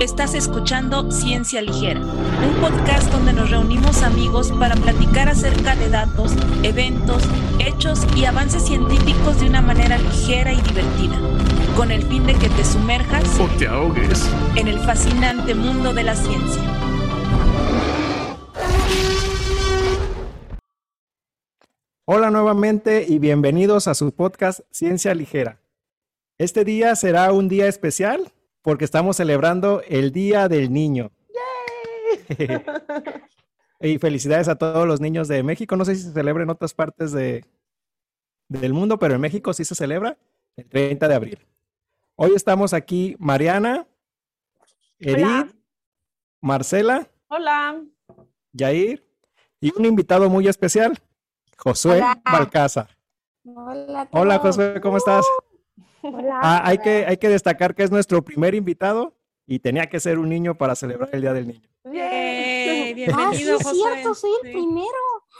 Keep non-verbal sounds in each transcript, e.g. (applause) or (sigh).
Estás escuchando Ciencia Ligera, un podcast donde nos reunimos amigos para platicar acerca de datos, eventos, hechos y avances científicos de una manera ligera y divertida, con el fin de que te sumerjas o te ahogues en el fascinante mundo de la ciencia. Hola nuevamente y bienvenidos a su podcast Ciencia Ligera. Este día será un día especial porque estamos celebrando el Día del Niño. y felicidades a todos los niños de México. No sé si se celebra en otras partes de, del mundo, pero en México sí se celebra el 30 de abril. Hoy estamos aquí Mariana, Edith, Marcela, Hola. Yair y un invitado muy especial, Josué Hola. Balcázar. Hola, Hola. Josué, ¿cómo estás? Hola. Ah, hay, que, hay que destacar que es nuestro primer invitado y tenía que ser un niño para celebrar el Día del Niño. Yay, Ah, sí, bienvenido, es José. cierto, soy el Sí. primero.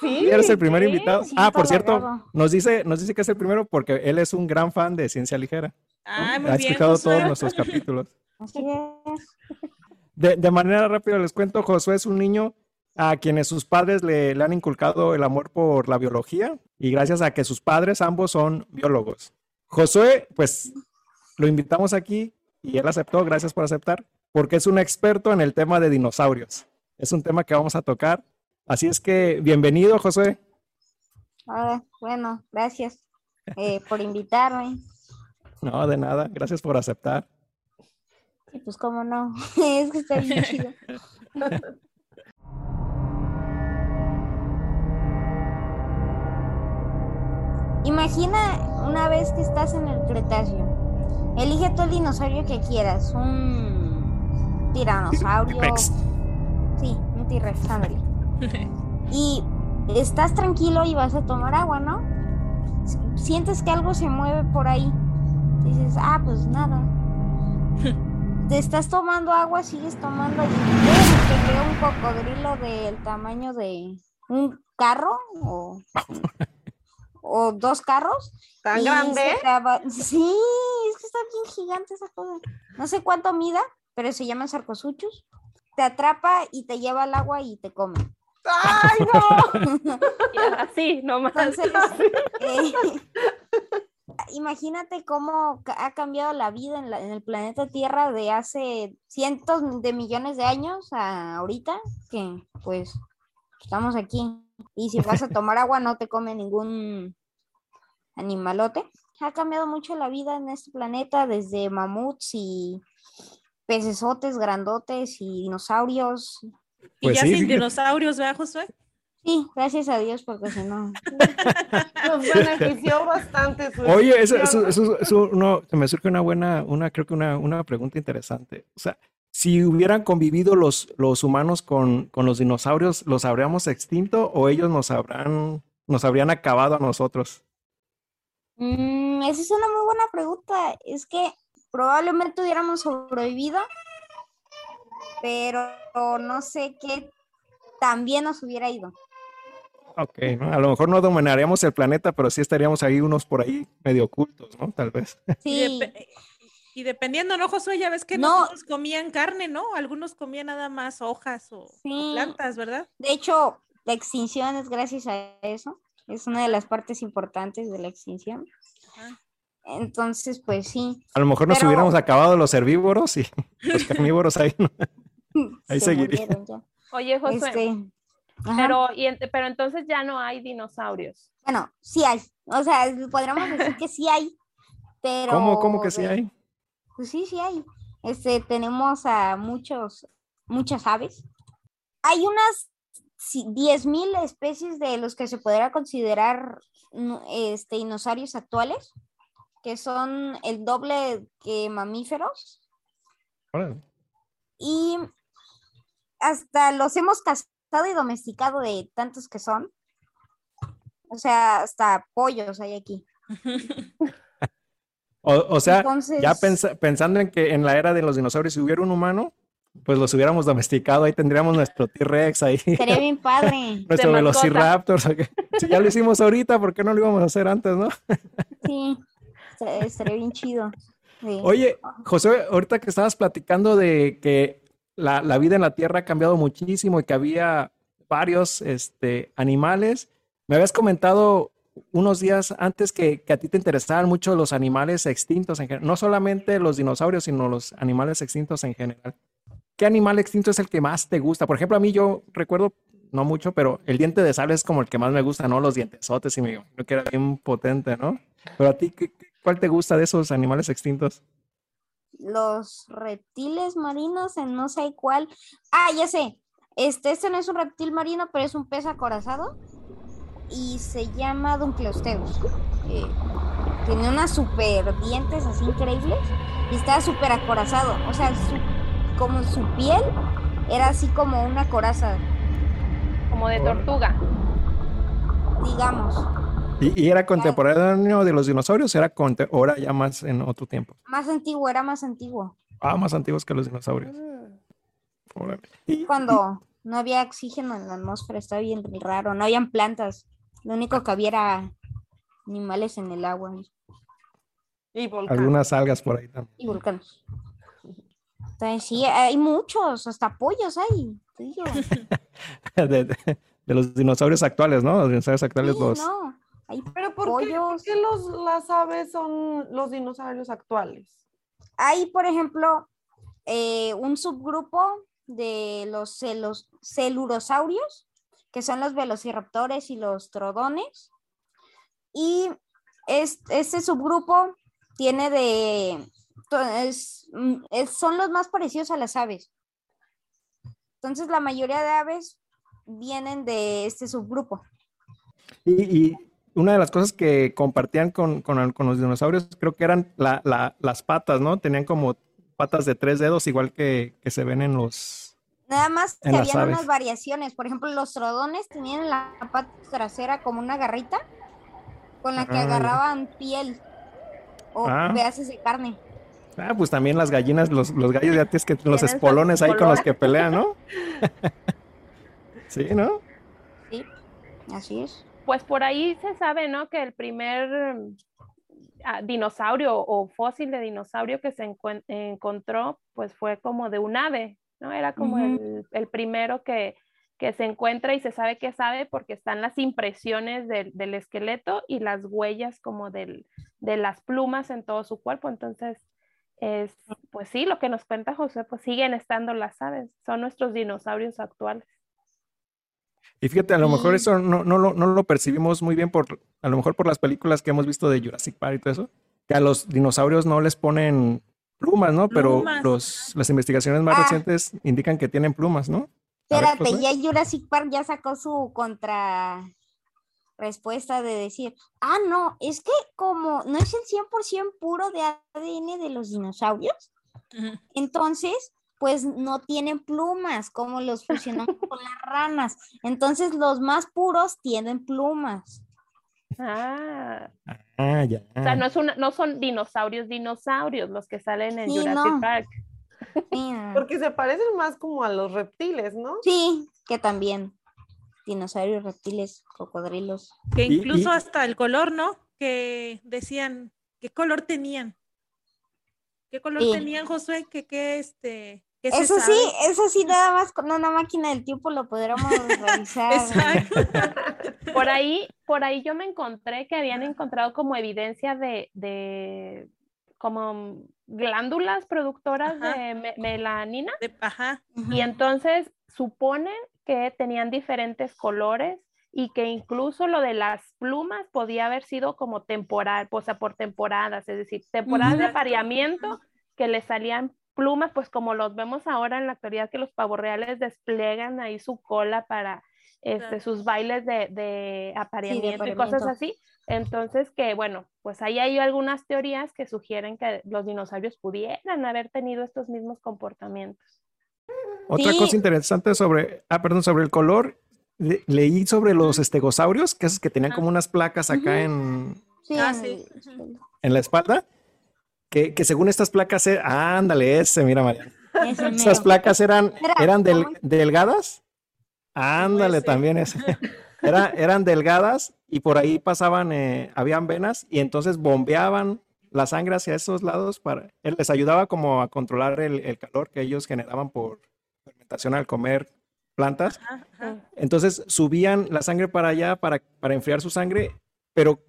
Sí. ¿Eres el primer sí. invitado? Sí, Ah, por cierto, nos dice, nos dice que es el primero porque él es un gran fan de Ciencia Ligera. Ah, muy ha bien, escuchado Josué. todos nuestros capítulos. Así es. De, de manera rápida les cuento, Josué es un niño a quienes sus padres le, le han inculcado el amor por la biología y gracias a que sus padres ambos son biólogos. Josué, pues lo invitamos aquí y él aceptó, gracias por aceptar, porque es un experto en el tema de dinosaurios. Es un tema que vamos a tocar. Así es que bienvenido, Josué. Ah, bueno, gracias eh, por invitarme. No, de nada, gracias por aceptar. Y pues cómo no, (laughs) es que está bien chido. (laughs) Imagina una vez que estás en el Cretáceo. Elige tú el dinosaurio que quieras. Un tiranosaurio. (laughs) Sí, un T-Rex. (laughs) Y estás tranquilo y vas a tomar agua, ¿no? Sientes que algo se mueve por ahí. Dices, ah, pues nada. (laughs) Te estás tomando agua, sigues tomando y que veo un cocodrilo del tamaño de un carro o, o dos carros. ¿Tan y grande? Sí, es que está bien gigante esa cosa. No sé cuánto mida, pero se llaman sarcosuchus. Te atrapa y te lleva al agua y te come. ¡Ay, no! (laughs) Así, nomás. Entonces, (laughs) eh, imagínate cómo ha cambiado la vida en, la- en el planeta Tierra de hace cientos de millones de años a ahorita, que pues estamos aquí. Y si vas a tomar agua no te come ningún animalote. Ha cambiado mucho la vida en este planeta, desde mamuts y pecesotes grandotes y dinosaurios. Y Pues ya sí, sin sí. dinosaurios, ¿verdad, Josué? Sí, gracias a Dios, porque si no, (laughs) Nos benefició bastante. su Oye, eso, eso, eso- eso- no, se me surge una buena, una, creo que una, una pregunta interesante. O sea, si hubieran convivido los, los humanos con, con los dinosaurios, ¿los habríamos extinto o ellos nos habrán, nos habrían acabado a nosotros? Mm, esa es una muy buena pregunta. Es que probablemente hubiéramos sobrevivido, pero no sé qué tan bien nos hubiera ido. Ok, ¿no? A lo mejor no dominaríamos el planeta, pero sí estaríamos ahí unos por ahí medio ocultos, ¿no? Tal vez. (laughs) Y, Sí, depe- y dependiendo, ¿no, Josué? Ya ves que No. no todos comían carne, ¿no? Algunos comían nada más hojas o, o plantas, ¿verdad? de hecho, la extinción es gracias a eso. Es una de las partes importantes de la extinción. Ajá. Entonces, pues sí. A lo mejor nos Pero- hubiéramos acabado los herbívoros y (laughs) los carnívoros ahí. ¿no? (laughs) Ahí se. Oye, Josué, Este, pero, y ent- pero entonces ya no hay dinosaurios. Bueno, sí hay. O sea, podríamos decir que sí hay. Pero ¿Cómo, cómo que sí hay? Pues sí, sí hay. Este, tenemos a muchos, muchas aves. Hay unas 10.000 especies de los que se podrá considerar este, dinosaurios actuales, que son el doble que mamíferos. Y hasta los hemos cazado y domesticado de tantos que son. O sea, hasta pollos hay aquí. (laughs) O, o sea, ya pensando en que en la era de los dinosaurios, si hubiera un humano, pues los hubiéramos domesticado, ahí tendríamos nuestro T-Rex, ahí Sería bien (laughs) padre. nuestro. Velociraptor. Si ya lo hicimos ahorita, ¿por qué no lo íbamos a hacer antes, no? Sí, se- estaría bien chido. Sí. Oye, José, ahorita que estabas platicando de que la, la vida en la Tierra ha cambiado muchísimo y que había varios este, animales, me habías comentado unos días antes que, que a ti te interesaban mucho los animales extintos, en no solamente los dinosaurios, sino los animales extintos en general. ¿Qué animal extinto es el que más te gusta? Por ejemplo, a mí yo recuerdo, no mucho, pero el diente de sable es como el que más me gusta, ¿no? Los dientesotes y me imagino que era bien potente, ¿no? Pero a ti, ¿qué- qué- ¿cuál te gusta de esos animales extintos? Los reptiles marinos en no sé cuál. Ah, ya sé. Este, este no es un reptil marino, pero es un pez acorazado. Y se llama Dunkleosteus. Eh, tiene unas super dientes así increíbles. Y está súper acorazado. O sea, su- como su piel era así como una coraza, Como de tortuga. digamos. ¿Y, y era contemporáneo de los dinosaurios? ¿Era era ya más en otro tiempo? Más antiguo, era más antiguo. Ah, más antiguos que los dinosaurios. Mm. Órale. Y- Cuando no había oxígeno en la atmósfera, estaba bien raro. No habían plantas. Lo único que había era animales en el agua y- volcán. algunas algas por ahí también. y volcanes. Entonces, sí, hay muchos, hasta pollos hay. (laughs) De, de- de los dinosaurios actuales, ¿no? Los dinosaurios actuales, Sí, los... no, hay Pero ¿por qué, por pollos. qué los, las aves son los dinosaurios actuales? Hay, por ejemplo, eh, un subgrupo de los celos- celurosaurios, que son los velociraptores y los trodones. Y es- este subgrupo tiene de... to- es- mm, es- son los más parecidos a las aves. Entonces, la mayoría de aves vienen de este subgrupo. Y, y una de las cosas que compartían con, con, los dinosaurios creo que eran la- la- las patas, ¿no? Tenían como patas de tres dedos, igual que, que se ven en los... Nada más que habían unas variaciones. Por ejemplo, los trodones tenían en la pata trasera como una garrita con la que Ah, agarraban piel o Ah. pedazos de carne. Ah, pues también las gallinas, los, los gallos ya tienes que... Los espolones ahí con los que pelean, ¿no? (laughs) sí, ¿no? Sí, así es. Pues por ahí se sabe, ¿no? Que el primer ah, dinosaurio o fósil de dinosaurio que se encontró, pues fue como de un ave, ¿no? Era como el, el primero que, que se encuentra y se sabe que sabe porque están las impresiones del, del esqueleto y las huellas como del, de las plumas en todo su cuerpo. Entonces, es, pues sí, lo que nos cuenta José, pues siguen estando las aves, son nuestros dinosaurios actuales. Y fíjate, a lo mejor eso no, no, lo, no lo percibimos muy bien por, a lo mejor por las películas que hemos visto de Jurassic Park y todo eso, que a los dinosaurios no les ponen plumas, ¿no? Pero Plumas. los, las investigaciones más Ah. recientes indican que tienen plumas, ¿no? Espérate, ya Jurassic Park ya sacó su contra respuesta de decir, ah, no, es que como no es el 100% puro de ADN de los dinosaurios, entonces, pues no tienen plumas, como los fusionamos (laughs) con las ranas. Entonces, los más puros tienen plumas. Ah, Ah, ya. o sea, no, es una, no son dinosaurios, dinosaurios los que salen en Sí, Jurassic no. Park. Sí, Porque se parecen más como a los reptiles, ¿no? Sí, que también. Dinosaurios, reptiles, cocodrilos. Que incluso y- hasta el color, ¿no? Que decían, ¿qué color tenían? ¿Qué color Sí. tenían, Josué? ¿Qué, qué, este, qué se Eso sí, eso sí, nada más con una máquina del tiempo lo podríamos (laughs) revisar. Exacto. (laughs) Por ahí, por ahí yo me encontré que habían encontrado como evidencia de, de como glándulas productoras Ajá. de me- melanina De- ajá. Y entonces suponen que tenían diferentes colores y que incluso lo de las plumas podía haber sido como temporal, o sea, por temporadas, es decir, temporadas de apareamiento que le salían plumas, pues como los vemos ahora en la actualidad que los pavorreales despliegan ahí su cola para este, Claro. sus bailes de, de apareamiento y cosas apareamiento. así. Entonces que bueno, pues ahí hay algunas teorías que sugieren que los dinosaurios pudieran haber tenido estos mismos comportamientos. Otra Sí. cosa interesante sobre, ah, perdón, sobre el color, le- leí sobre los estegosaurios, que esos que tenían Ah. como unas placas acá en, Sí, Ah, en sí. la espalda, que, que según estas placas, e- ah, ándale, ese, mira, María. ese Esas placas eran, Era eran del- delgadas. Ándale, ese. también ese. Era, eran delgadas y por ahí pasaban, eh, habían venas y entonces bombeaban la sangre hacia esos lados para, él les ayudaba como a controlar el, el calor que ellos generaban por fermentación al comer plantas. Ajá, ajá. Entonces subían la sangre para allá para, para enfriar su sangre, pero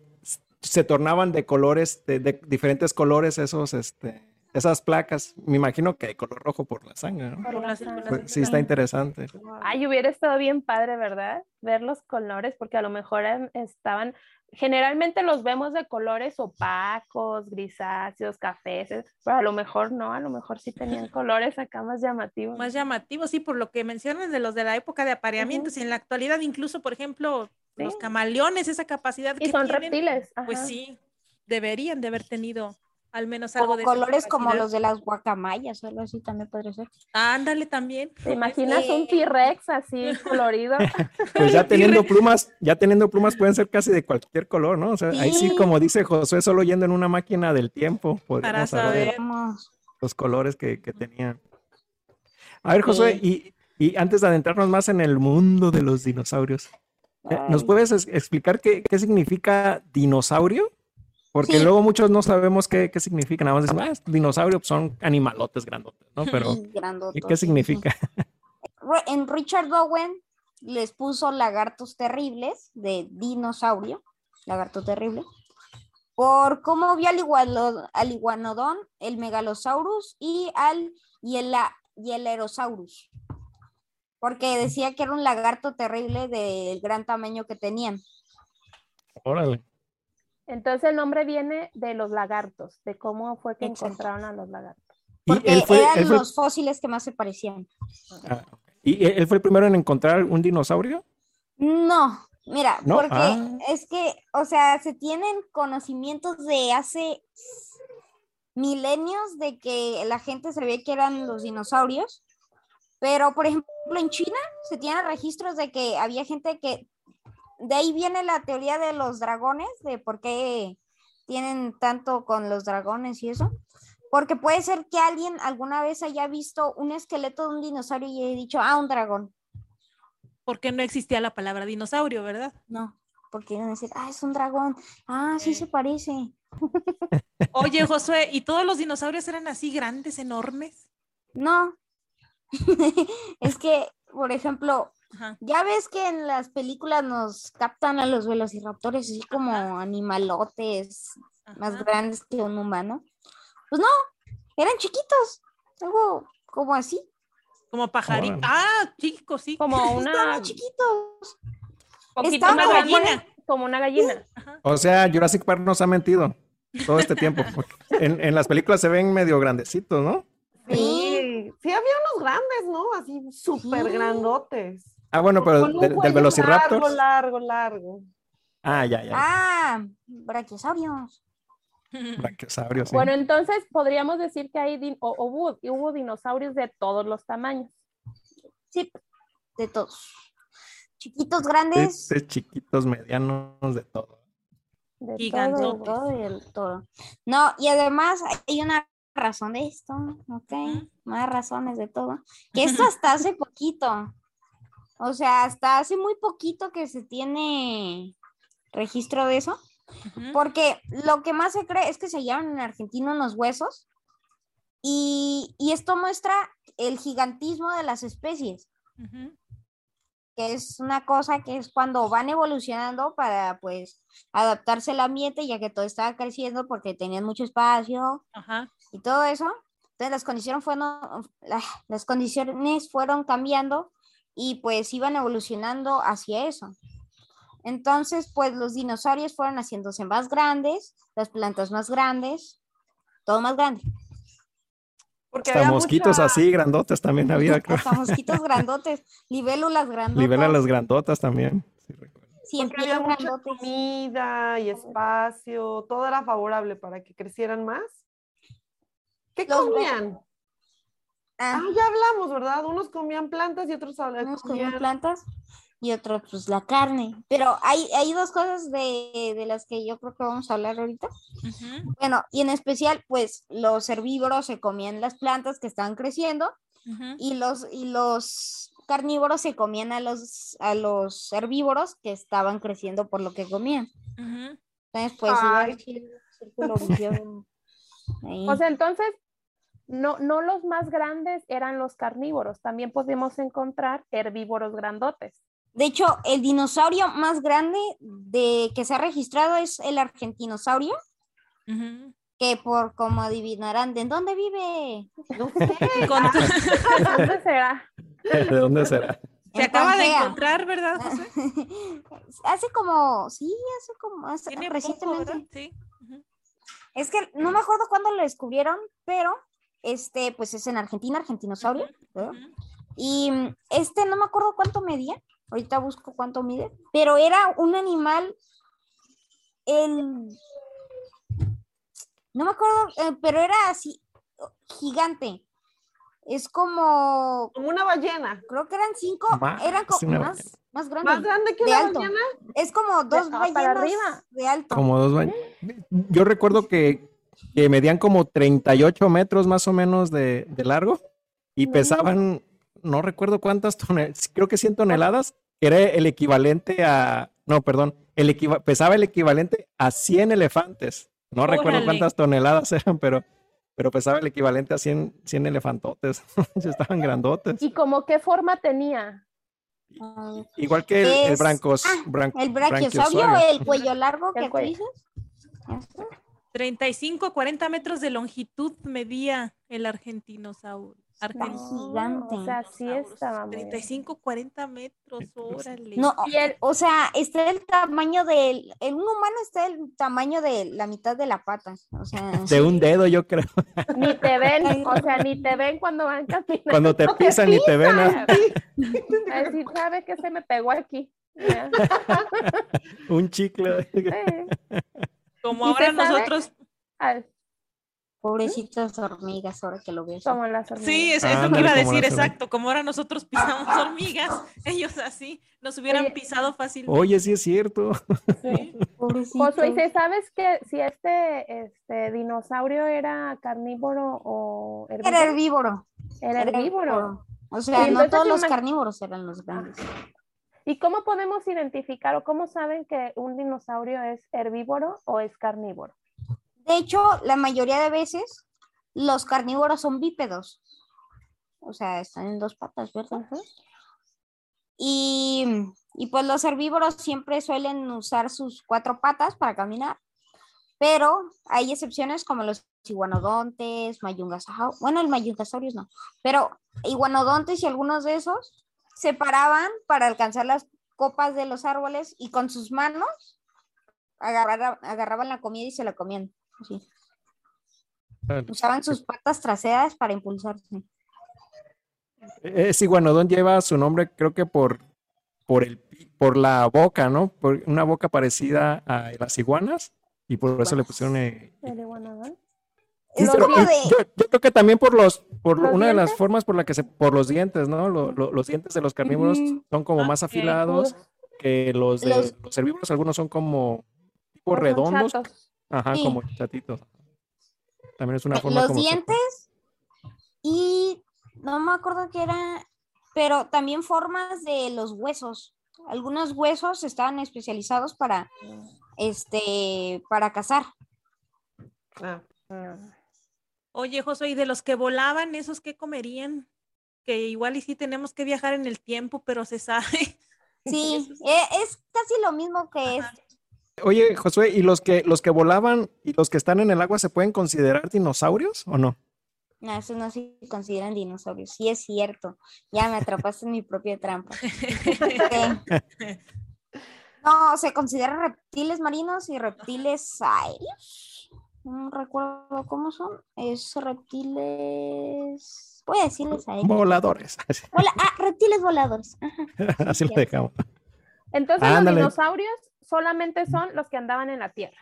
se tornaban de colores, de, de diferentes colores esos, este, esas placas. Me imagino que de color rojo por la sangre, ¿no? Por la sangre. Pues, sí, está interesante. Ay, hubiera estado bien padre, ¿verdad? Ver los colores, porque a lo mejor em- estaban, generalmente los vemos de colores opacos, grisáceos, cafés, pero a lo mejor no, a lo mejor sí tenían (laughs) colores acá más llamativos. Más llamativo, sí, por lo que mencionas de los de la época de apareamientos. Y en la actualidad, incluso, por ejemplo, los camaleones, esa capacidad Y que son tienen, reptiles. pues sí, deberían de haber tenido al menos algo Como de colores como los de las guacamayas o algo así también podría ser. Ándale también. ¿Te imaginas un Sí. T-Rex así (laughs) colorido? (laughs) Pues ya teniendo plumas, ya teniendo plumas pueden ser casi de cualquier color, ¿no? O sea, ahí sí, como dice Josué, solo yendo en una máquina del tiempo Para podemos saber los colores que, que tenían. A ver, Josué, Sí. y, y antes de adentrarnos más en el mundo de los dinosaurios, eh, ¿nos puedes es- explicar qué, qué significa dinosaurio? Porque Sí. luego muchos no sabemos qué, qué significa, nada más decimos, ah, es dinosaurio pues, son animalotes grandotes, ¿no? (laughs) Pero, ¿qué, sí, significa? En Richard Owen les puso lagartos terribles de dinosaurio, lagarto terrible, por cómo vio al, igualo- al iguanodón, el megalosaurus y al y el, y el erosaurus. Porque decía que era un lagarto terrible del gran tamaño que tenían. Órale. Entonces el nombre viene de los lagartos, de cómo fue que Exacto. encontraron a los lagartos. Y Porque él fue, eran él fue- los fósiles que más se parecían. ah. ¿Y él fue el primero en encontrar un dinosaurio? No, mira, ¿No? porque Ah. es que, o sea, se tienen conocimientos de hace milenios de que la gente sabía que eran los dinosaurios, pero por ejemplo en China se tienen registros de que había gente que, de ahí viene la teoría de los dragones, de por qué tienen tanto con los dragones y eso. Porque puede ser que alguien alguna vez haya visto un esqueleto de un dinosaurio y haya dicho, ah, un dragón. Porque no existía la palabra dinosaurio, ¿verdad? No, porque iban a decir, ah, es un dragón. Ah, sí se parece. (laughs) Oye, Josué, ¿y todos los dinosaurios eran así grandes, enormes? No. (laughs) es que, por ejemplo, Ajá. ya ves que en las películas nos captan a los velociraptores así como animalotes más grandes que un humano. Pues no, eran chiquitos. Algo como así. Como pajarito. Órale. Ah, chicos, sí. Como (laughs) una Estaban chiquitos. estaban como grande, gallina. como una gallina. O sea, Jurassic Park nos ha mentido todo este tiempo. En, en las películas se ven medio grandecitos, ¿no? Sí. Sí, sí había unos grandes, ¿no? Así súper Sí. grandotes. Ah, bueno, pero un del, Velociraptor. Largo, largo, largo. Ah, ya, ya. Ah, brachiosaurios. Brachiosaurio, sí. Bueno, entonces podríamos decir que hay din- o- o hubo, y hubo dinosaurios de todos los tamaños. Sí, de todos. Chiquitos, grandes. sí, chiquitos, medianos, de todo. De Gigantotes. todo. de todo y el todo. No, y además hay una razón de esto, ¿ok? Más razones de todo. Que esto hasta hace poquito. O sea, hasta hace muy poquito que se tiene registro de eso. Porque lo que más se cree es que se hallaron en Argentina unos huesos. Y, y esto muestra el gigantismo de las especies. Que es una cosa que es cuando van evolucionando para pues adaptarse al ambiente, ya que todo estaba creciendo porque tenían mucho espacio y todo eso. Entonces las condiciones fueron, la- las condiciones fueron cambiando y pues iban evolucionando hacia eso. Entonces, pues los dinosaurios fueron haciéndose más grandes, las plantas más grandes, todo más grande. Porque Hasta había mosquitos mucha- así, grandotes también había, creo. Hasta mosquitos (laughs) grandotes, libélulas grandotas. Libera las grandotas también. sí, Porque había mucha grandotes. comida y espacio, todo era favorable para que crecieran más. ¿Qué Los comían? Ah, Ah, ya hablamos, ¿verdad? Unos comían plantas y otros habla- unos comían plantas y otros pues la carne. Pero hay, hay dos cosas de, de las que yo creo que vamos a hablar ahorita. Bueno, y en especial pues los herbívoros se comían las plantas que estaban creciendo y los, y los carnívoros se comían a los, a los herbívoros que estaban creciendo por lo que comían. Entonces pues Ay. el círculo (laughs) ahí. O sea, entonces, no, no los más grandes eran los carnívoros, también podemos encontrar herbívoros grandotes. De hecho, el dinosaurio más grande de que se ha registrado es el argentinosaurio, que por como adivinarán, ¿de dónde vive? No sé. Con- (laughs) ¿Dónde será? ¿De dónde será? Se En acaba de encontrar, ¿verdad, José? (laughs) hace como, sí, hace como, hace- Tiene poco, recientemente. Ujú. Es que no me acuerdo cuándo lo descubrieron, pero este, pues es en Argentina, argentinosaurio. Ujú. Y mm, este no me acuerdo cuánto medía, ahorita busco cuánto mide, pero era un animal, el, no me acuerdo, eh, pero era así, gigante. Es como, Como una ballena. creo que eran cinco, Más, eran co- una más, grande. Más grande que una alto. ballena. Es como dos para ballenas arriba. de alto. Como dos baños. Yo recuerdo que, que medían como 38 metros más o menos de, de largo y pesaban, no recuerdo cuántas toneladas, creo que 100 toneladas, que era el equivalente a, no, perdón, el equiva- pesaba el equivalente a 100 elefantes. No recuerdo cuántas toneladas (laughs) eran, pero, pero pesaba el equivalente a 100, 100 elefantotes. (laughs) Estaban grandotes. ¿Y como qué forma tenía? Igual que el, el Es- brancos, ah, bran- El brachiosaurio, el cuello largo El que dices. Este. 35, 40 metros de longitud medía el argentinosaurio. Está Argentino. gigante. O sea, sí estaba muy... 35, 40 metros, órale. No, Y el- o sea, está el tamaño del, en un humano está el tamaño de la mitad de la pata. O sea, (laughs) De un dedo, yo creo. Ni te ven, o sea, ni te ven cuando van caminando. Cuando te pisan y te ven. A decir, (laughs) ¿sabe qué se me pegó aquí? (laughs) Un chicle. Como ¿Y ahora nosotros. pobrecitas hormigas, ahora que lo veo. como las hormigas. Sí, es, es lo que iba a decir, exacto. Como ahora nosotros pisamos hormigas, (laughs) ellos así nos hubieran Oye, pisado fácil. Oye, sí es cierto. Sí. Josué, ¿y si sabes que si este, este dinosaurio era carnívoro o herbívoro? Era herbívoro. Era herbívoro. O sea, no todos los carnívoros eran los grandes. ¿Y cómo podemos identificar o cómo saben que un dinosaurio es herbívoro o es carnívoro? De hecho, la mayoría de veces los carnívoros son bípedos. O sea, están en dos patas, ¿verdad? Y, y pues los herbívoros siempre suelen usar sus cuatro patas para caminar, pero hay excepciones como los iguanodontes, mayungasaurios, bueno, el mayungasaurios no, pero iguanodontes y algunos de esos se paraban para alcanzar las copas de los árboles y con sus manos agarrara- agarraban la comida y se la comían. así. Usaban sus patas traseras para impulsarse. Ese iguanodón lleva su nombre, creo que por, por, el, pi- por la boca, ¿no? Por una boca parecida a las iguanas y por eso le pusieron... eh, El iguanodón. Sí, pero- de- yo, yo creo que también por los, por ¿Los una de las formas por la que se, por los dientes, ¿no? Lo- lo- los dientes de los carnívoros son como más afilados que los de Los- los herbívoros, algunos son como tipo son redondos, chatos. ajá, Sí. como chatitos. También es una forma los como se- dientes y no me acuerdo qué era, pero también formas de los huesos. Algunos huesos estaban especializados para este para cazar. Ah, Ah. Oye, Josué, ¿y de los que volaban, esos qué comerían? Que igual y sí tenemos que viajar en el tiempo, pero se sabe. (laughs) Sí, Esos- e- es casi lo mismo que Ajá. este. Oye, Josué, ¿y los que los que volaban y los que están en el agua se pueden considerar dinosaurios o no? No, esos no se consideran dinosaurios. Sí es cierto. Ya me atrapaste en mi propia trampa. (laughs) No, se consideran reptiles marinos y reptiles aéreos. No recuerdo cómo son. Es reptiles. Voy a decirles aéreos. Voladores. (laughs) Así, Vola- ah, reptiles voladores. Ajá. (laughs) así lo dejamos. Entonces Ándale. los dinosaurios solamente son los que andaban en la Tierra.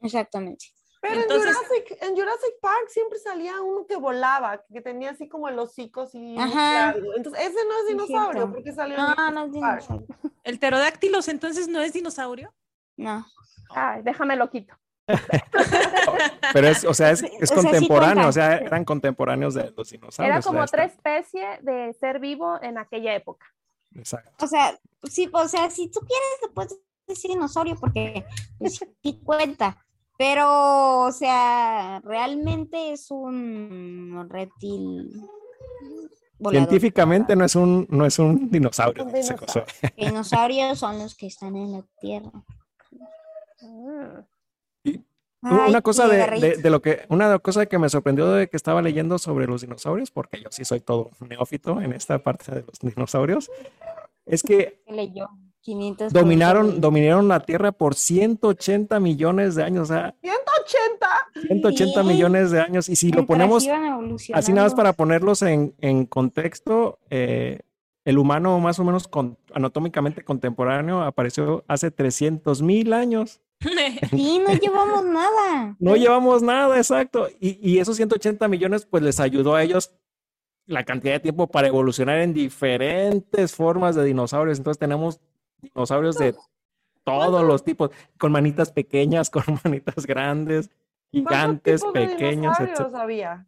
Exactamente. Pero Entonces- en, Jurassic, en Jurassic Park siempre salía uno que volaba, que tenía así como el hocico así. Ajá. largo. Entonces, ese no es Sí, dinosaurio, cierto. porque salió No, no es Park. dinosaurio. ¿El pterodáctilos entonces no es dinosaurio? No. Ay, déjame lo quito. (laughs) Pero es, o sea, es, es O sea, sí contemporáneo, o sea, eran contemporáneos de los dinosaurios. Era o sea, como otra especie de ser vivo en aquella época. Exacto. O sea, sí, o sea, si tú quieres, le puedes decir dinosaurio porque pues, sí cuenta. Pero, o sea, realmente es un reptil. volador. Científicamente no es un, no es un dinosaurio. Un. Dinosaurios son los que están en la Tierra. Ay, una cosa de, de- lo que, una cosa que me sorprendió de que estaba leyendo sobre los dinosaurios, porque yo sí soy todo neófito en esta parte de los (laughs) dinosaurios, es que ¿Qué leyó? 500 dominaron, dominaron la Tierra por 180 millones de años, o sea, 180. 180 Sí. millones de años. Y si lo ponemos así nada más para ponerlos en, en contexto, eh, el humano más o menos con- anatómicamente contemporáneo apareció hace 300 mil años. (laughs) Sí, no llevamos nada. No llevamos nada, exacto. Y, y esos 180 millones, pues les ayudó a ellos la cantidad de tiempo para evolucionar en diferentes formas de dinosaurios. Entonces tenemos dinosaurios de todos los tipos, con manitas pequeñas, con (laughs) manitas grandes, gigantes, ¿Cuántos tipos de pequeños, dinosaurios etc. había?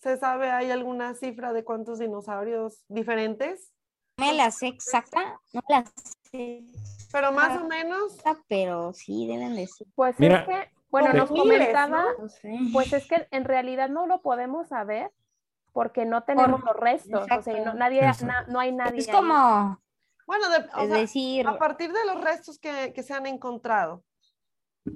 ¿Se sabe, hay alguna cifra de cuántos dinosaurios diferentes? No me la sé exacta, no me la sé Pero más Ah. o menos. exacta, pero sí deben decir. Pues Mira, es que, bueno, como nos miles, comentaba, No sé. pues es que en realidad no lo podemos saber porque no tenemos los restos, o sea, exacto. no, nadie, Exacto. na- no hay nadie. Es ahí. como, Bueno, de- o es sea, decir, a partir de los restos que, que se han encontrado.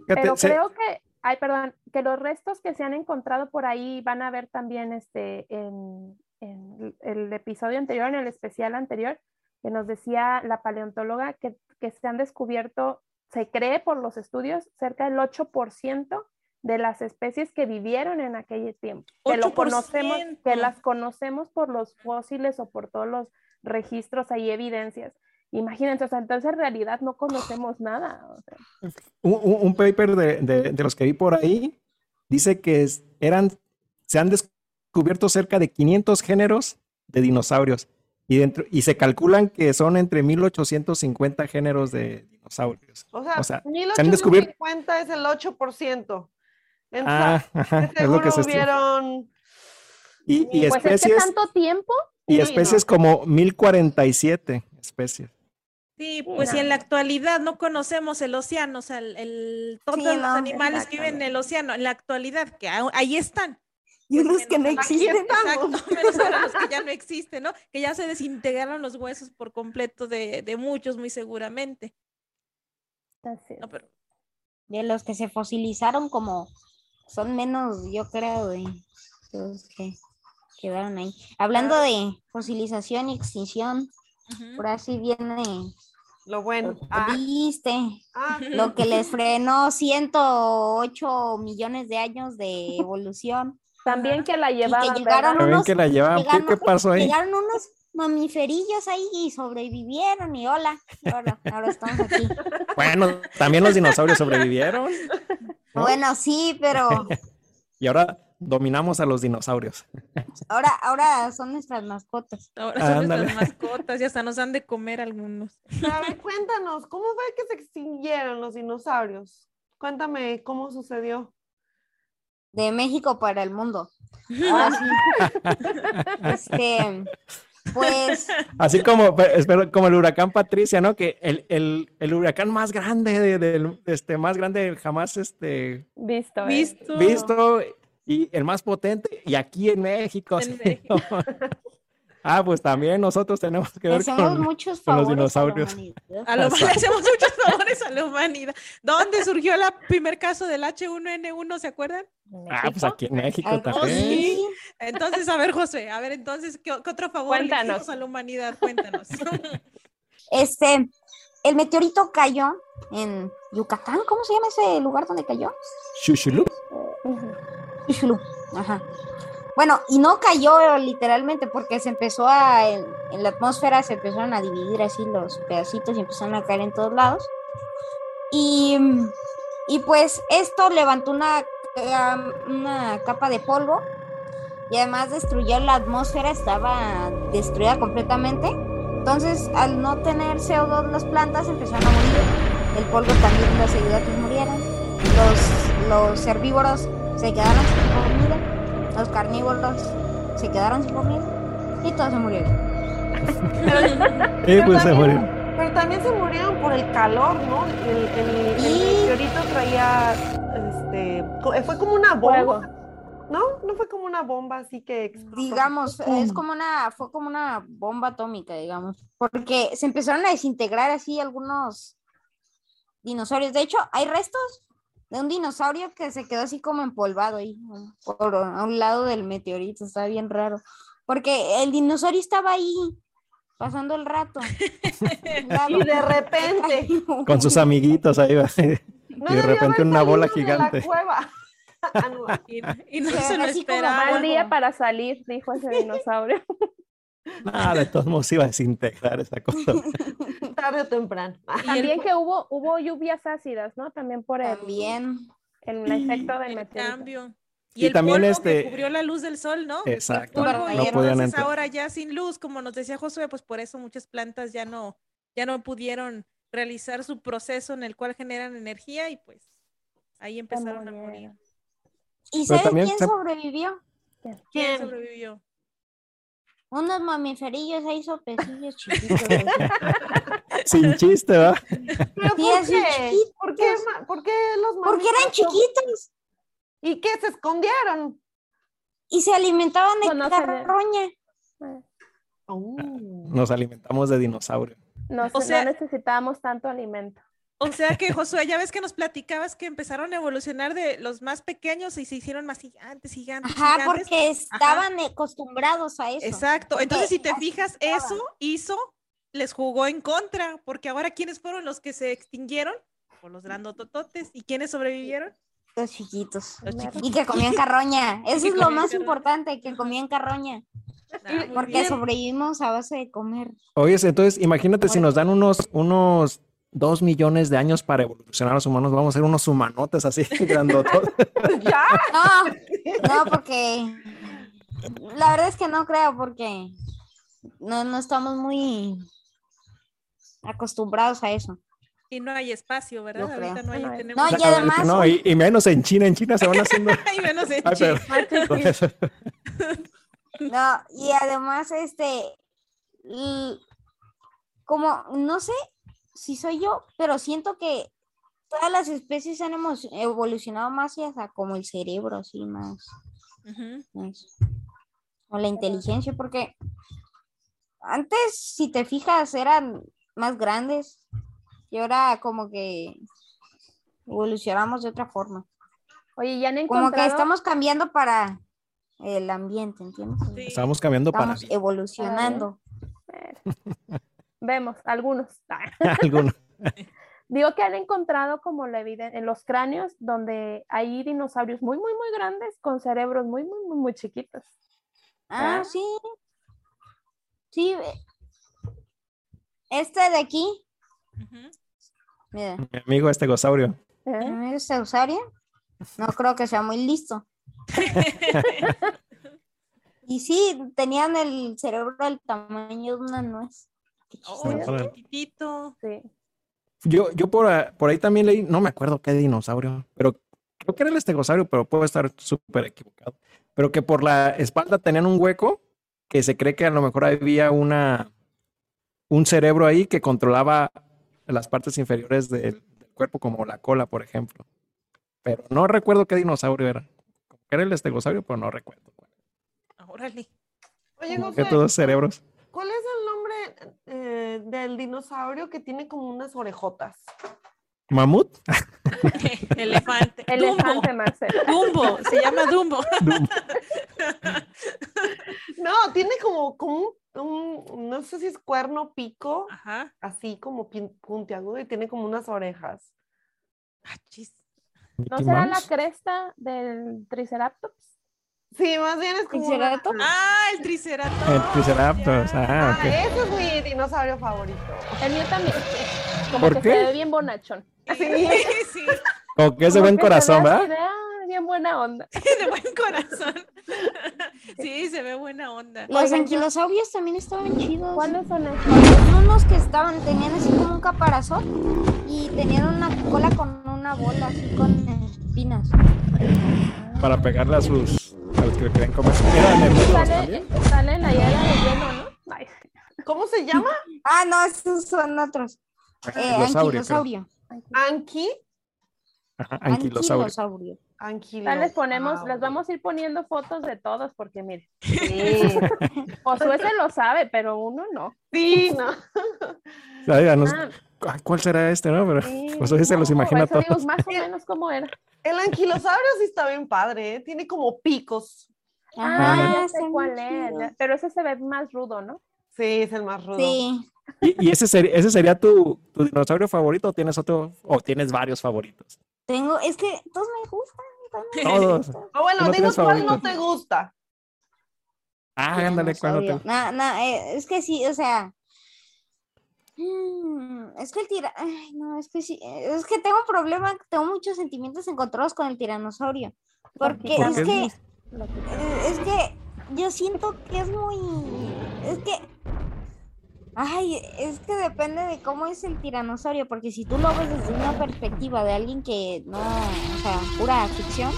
Pero se- creo que, ay, perdón, que los restos que se han encontrado por ahí van a ver también este en, en el episodio anterior, en el especial anterior, que nos decía la paleontóloga que, que se han descubierto, se cree por los estudios, cerca del 8% de las especies que vivieron en aquel tiempo. Que lo conocemos, que 8%. las conocemos por los fósiles o por todos los registros, hay evidencias. Imagínense, o sea, entonces en realidad no conocemos nada. o sea. un, un- paper de, de- de los que vi por ahí dice que eran, se han descubierto cerca de 500 géneros de dinosaurios y, dentro, y se calculan que son entre 1850 géneros de dinosaurios. O sea, O sea, 1850 es el 8%. En Ah, ajá, (laughs) es lo que se Y, y Pues es que especies, tanto tiempo, y Sí, especies como 1047 especies. Sí, pues si en la actualidad no conocemos el océano, o sea, el, el- todos Sí, los no, animales que viven en el océano, en la actualidad, que ahí están. Y pues unos que no existen. (laughs) Exacto, menos ahora (laughs) los que ya no existen, ¿no? Que ya se desintegraron los huesos por completo de, de muchos, muy seguramente. No, pero De los que se fosilizaron como son menos, yo creo, de los que quedaron ahí. Hablando de fosilización y extinción, por así viene, lo bueno. Ah, viste, ah, lo que les (laughs) frenó 108 millones de años de evolución. También que la llevaban, llegaron ¿verdad? ¿Saben unos- que la llevaban? ¿Qué, llegaron- qué pasó ahí? Llegaron unos mamiferillos ahí y sobrevivieron y hola, ahora, ahora estamos aquí. (laughs) Bueno, también los dinosaurios sobrevivieron ¿no? Bueno, sí, pero (laughs) y ahora dominamos a los dinosaurios. ahora, ahora son nuestras mascotas. Ahora son Ándale. nuestras (laughs) mascotas y hasta nos han de comer algunos. a ver, cuéntanos, ¿cómo fue que se extinguieron los dinosaurios? Cuéntame cómo sucedió. De México para el mundo. Ahora sí. (laughs) Este, pues, Así como, pe- espero, como el huracán Patricia, ¿no? Que el, el, el huracán más grande, de- del- este, más grande jamás este, Visto. ¿eh? Visto. visto y el más potente, y aquí en México. En sí, México. Ah, pues también nosotros tenemos que ver hacemos con... muchos con los favores dinosaurios. a la humanidad. A lo le hacemos muchos favores a la humanidad. ¿Dónde surgió el primer caso del H1N1? ¿Se acuerdan? Ah, pues aquí en México Ah, también. sí, Entonces, a ver, José, a ver, entonces, ¿qué, qué otro favor le Cuéntanos. hicimos a la humanidad? Cuéntanos. (laughs) (laughs) Este, el meteorito cayó en Yucatán, ¿cómo se llama ese lugar donde cayó? Chuchulú. Ujú. Xixulú, Ajá. Bueno, y no cayó literalmente porque se empezó a, en, en la atmósfera se empezaron a dividir así los pedacitos y empezaron a caer en todos lados. Y, y pues esto levantó una, una capa de polvo y además destruyó la atmósfera, estaba destruida completamente. Entonces, al no tener CO2 las plantas empezaron a morir. El polvo también los ayudó a que murieran. Los, los herbívoros se quedaron. Los carnívoros se quedaron sin comida. Y todos se murieron. Eh, (laughs) pues se también- murieron. Pero también se murieron por el calor, ¿no? El, el- el Y- meteorito traía este, co- fue como una Fuego. bomba, ¿no? No fue como una bomba así que explotó. digamos, es como una, fue como una bomba atómica, digamos, porque se empezaron a desintegrar así algunos dinosaurios. De hecho, hay restos de un dinosaurio que se quedó así como empolvado ahí, por a un lado del meteorito, está bien raro, porque el dinosaurio estaba ahí pasando el rato. (laughs) Y de repente, Con sus amiguitos ahí va. no de repente una bola la gigante. cueva. (laughs) Ah, no. Y, y no Se se lo esperaba. Mal día para salir, dijo ese dinosaurio. (laughs) Nada, de todos modos iba a desintegrar esa cosa. (laughs) tarde o temprano. Y el- También que hubo, hubo lluvias ácidas, ¿no? También por el, También. el efecto del el meteorito. cambio. Y, Y el también polvo este- que cubrió la luz del sol, ¿no? El Exacto. polvo, y No podían entonces entrar. ahora ya sin luz, como nos decía Josué, pues por eso muchas plantas ya no, ya no pudieron realizar su proceso en el cual generan energía y pues ahí empezaron a morir. ¿Y sabes quién se- sobrevivió? ¿Quién ¿Quién? sobrevivió? Unos mamiferillos ahí sopecillos chiquitos. (laughs) Sin chiste, ¿va? ¿Pero Sí, por qué? ¿Por qué, por los Porque eran chiquitos ¿Y qué? ¿Se escondieron? y se alimentaban de Pues no carroña. Oh. Nos alimentamos de dinosaurio. No, O sea- no necesitábamos tanto alimento. O sea que Josué, ya ves que nos platicabas que empezaron a evolucionar de los más pequeños y se hicieron más gigantes, gigantes, Ajá, gigantes. porque estaban acostumbrados a eso. Exacto. Entonces, si te fijas, estaban. eso hizo, les jugó en contra, porque ahora ¿quiénes fueron los que se extinguieron? Por los grandotototes. ¿Y quiénes sobrevivieron? Los chiquitos. Los chiquitos. Y que comían carroña. (laughs) Eso es lo más carroña. importante, que comían carroña. Ah, Porque sobrevivimos a base de comer. Oye, entonces imagínate si nos dan unos, unos dos millones de años para evolucionar los humanos, vamos a ser unos humanotes así (laughs) grandotos. (laughs) ¿Ya? No, no, porque la verdad es que no creo, porque no, no estamos muy acostumbrados a eso. Y no hay espacio, ¿verdad? Yo Ahorita creo. no hay, No tenemos No, y además- No, y, y menos en China, en China se van haciendo. (laughs) Ay, menos en Ay, pero- No, y además, este, como, no sé si soy yo, pero siento que todas las especies han evolucionado más hacia como el cerebro, así más, o la inteligencia, porque antes, si te fijas, eran más grandes y ahora como que evolucionamos de otra forma. Oye, ¿ya han Como que estamos cambiando para el ambiente, ¿entiendes? Sí. Estamos cambiando para Estamos evolucionando. (laughs) Vemos, algunos. (laughs) (laughs) algunos. Digo que han encontrado como la evidencia en los cráneos donde hay dinosaurios muy, muy, muy grandes con cerebros muy, muy, muy, muy chiquitos. Ah, Ah. sí. Sí. Este de aquí, mira, Mi amigo este gosaurio. ¿eh? ¿no este usuario? No creo que sea muy listo. (laughs) Y sí, tenían el cerebro del tamaño de una nuez. Oh, chiquitito. Sí. Yo, yo por, a- por ahí también leí, no me acuerdo qué dinosaurio, pero creo que era el estegosaurio, pero puedo estar súper equivocado. Pero que por la espalda tenían un hueco que se cree que a lo mejor había una, un cerebro ahí que controlaba las partes inferiores del, del cuerpo, como la cola, por ejemplo. Pero no recuerdo qué dinosaurio era. Como que era el estegosaurio, pero no recuerdo. Órale. Oye, Que José, todos cerebros. ¿cuál es eh, del dinosaurio que tiene como unas orejotas? ¿Mamut? (laughs) Elefante. (laughs) Elefante, Marcelo. Dumbo. Se llama Dumbo. (laughs) No, tiene como, como un, un- no sé si es cuerno pico, Ajá. así como puntiagudo y tiene como unas orejas. Ah. ¿No será la cresta del Triceratops? Sí, más bien es como una- ¿Triceratops? Ah, el Triceratops. El Triceratops. Ah, Ah, ese es mi dinosaurio favorito. El mío también. Como ¿Por que qué? se ve bien bonachón. Sí, (laughs) sí, Como que es de buen que se ve corazón, ¿verdad? ah, bien buena onda. (laughs) de buen corazón. (laughs) Sí, se ve buena onda. Los anquilosaurios también estaban chidos. ¿Cuáles son esos? Unos que estaban, tenían así como un caparazón y tenían una cola con una bola así con espinas. Para pegarle a sus. A los que querían comer. Eran herbívoros también. Sale, la era de hielo, ¿no? Ay, ¿Cómo se llama? (laughs) Ah, no, esos son otros. Eh, Anquilosaurio, creo. anquilosaurio. Anki. Ajá, anquilosaurio. Anquilosaurio. Ya les ponemos, les vamos a ir poniendo fotos de todos porque miren. Sí. (laughs) Josué se lo sabe, pero uno no. Sí, no. (laughs) Ah, ¿Cuál será este, no? Pero Josué se los imagina todos. Digo, más o menos cómo era. El anquilosaurio sí está bien padre, ¿eh? tiene como picos. Ah, ya sé cuál es. Pero ese se ve más rudo, ¿no? Sí, es el más rudo. Sí. ¿Y, ese, sería, ese sería tu, tu, dinosaurio favorito o tienes otro o tienes varios favoritos? Tengo, es que todos me gustan. Todos. O bueno, dinos cuál no te gusta. Ah, ándale, ¿cuál no te gusta? No, eh, es que sí, o sea. Mm, es que el tira, ay, no, es que sí, es que tengo un problema, tengo muchos sentimientos encontrados con el tiranosaurio, porque es que, es que yo siento que es muy, es que Ay, es que depende de cómo es el tiranosaurio, porque si tú lo ves desde una perspectiva de alguien que no, o sea, pura ficción,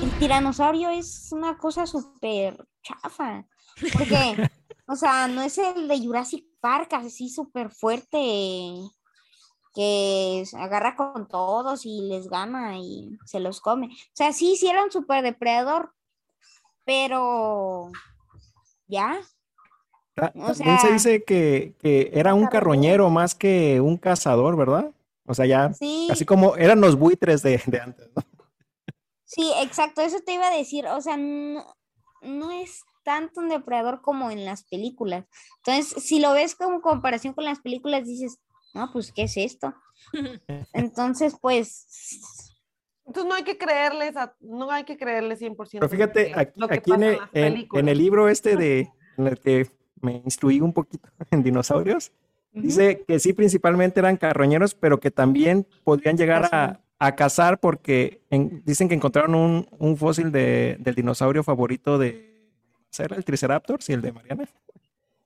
el tiranosaurio es una cosa súper chafa. Porque, o sea, no es el de Jurassic Park, así súper fuerte, que agarra con todos y les gana y se los come. O sea, sí, sí era un súper depredador, pero ya, también se dice que, era un carroñero más que un cazador, ¿verdad? O sea, ya, así como eran los buitres de, antes, ¿no? Sí, exacto, eso te iba a decir, o sea, no, es tanto un depredador como en las películas. Entonces, si lo ves como comparación con las películas, dices, no, pues, ¿qué es esto? (laughs) Entonces, pues... Entonces no hay que creerles, no hay que creerles 100%. Pero fíjate, aquí, aquí en, el, en, el libro este (laughs) de, en el que me instruí un poquito (laughs) en dinosaurios. Dice que sí, principalmente eran carroñeros, pero que también podrían llegar a, a cazar porque dicen que encontraron un, fósil de, del dinosaurio favorito de ¿será el Triceratops y el de Mariana.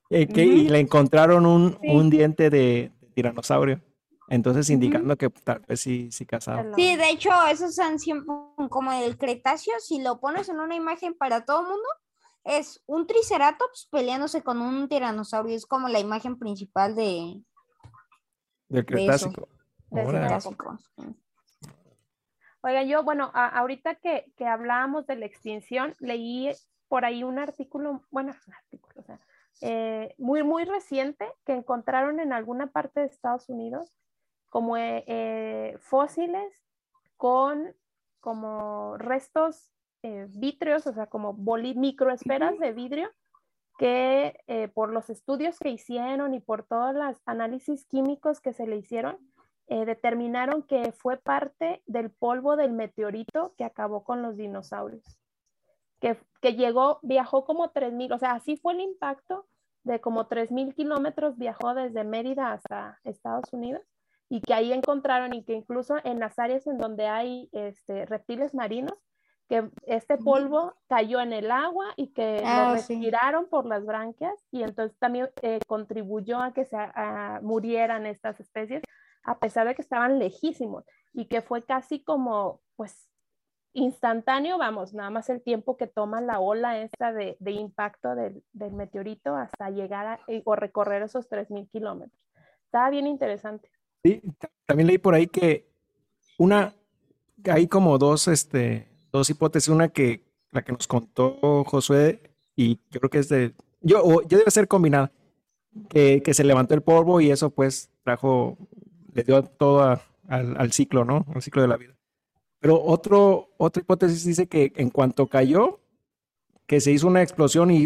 Eh, que, Y le encontraron un, un diente de, tiranosaurio. Entonces, indicando que tal vez sí, sí cazaban. Sí, de hecho, esos son siempre como el Cretáceo. Si lo pones en una imagen para todo el mundo, es un triceratops peleándose con un tiranosaurio. Es como la imagen principal de. Del Cretácico. Oiga, yo, bueno, ahorita que, que, hablábamos de la extinción, leí por ahí un artículo, bueno, (laughs) un artículo, o sea, eh, muy, muy reciente que encontraron en alguna parte de Estados Unidos como eh, eh, fósiles con como restos eh, vítreos, o sea, como microesferas de vidrio, que por los estudios que hicieron y por todos los análisis químicos que se le hicieron, determinaron que fue parte del polvo del meteorito que acabó con los dinosaurios. Que, que llegó, viajó como 3.000, o sea, así fue el impacto de como 3.000 kilómetros, viajó desde Mérida hasta Estados Unidos y que ahí encontraron y que incluso en las áreas en donde hay este, reptiles marinos, que este polvo cayó en el agua y que lo ah, respiraron por las branquias y entonces también eh, contribuyó a que se murieran estas especies a pesar de que estaban lejísimos y que fue casi como pues instantáneo, vamos, nada más el tiempo que toma la ola esta de, impacto del, meteorito hasta llegar a, eh, o recorrer esos 3.000 kilómetros. Estaba bien interesante. Sí, también leí por ahí que una, hay como dos, este, dos hipótesis. Una que la que nos contó Josué, y yo creo que es de. Yo, o, yo debe ser combinada. Que, se levantó el polvo y eso, pues, trajo. Le dio todo al, al, ciclo, ¿no? Al ciclo de la vida. Pero otro, otra hipótesis dice que en cuanto cayó, que se hizo una explosión y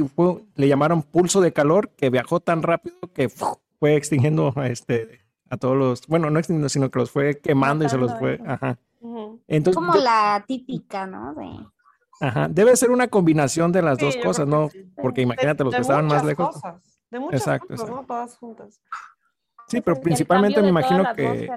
le llamaron pulso de calor, que viajó tan rápido que fue extinguiendo a, este, a todos los. Bueno, no extinguiendo, sino que los fue quemando y se los fue. Ajá. Entonces, Como la típica, ¿no? De... Ajá, debe ser una combinación de las dos cosas, ¿no? Porque imagínate los que estaban más lejos. De muchas Exacto, cosas, ¿no? Todas juntas. Sí, pero principalmente me imagino que...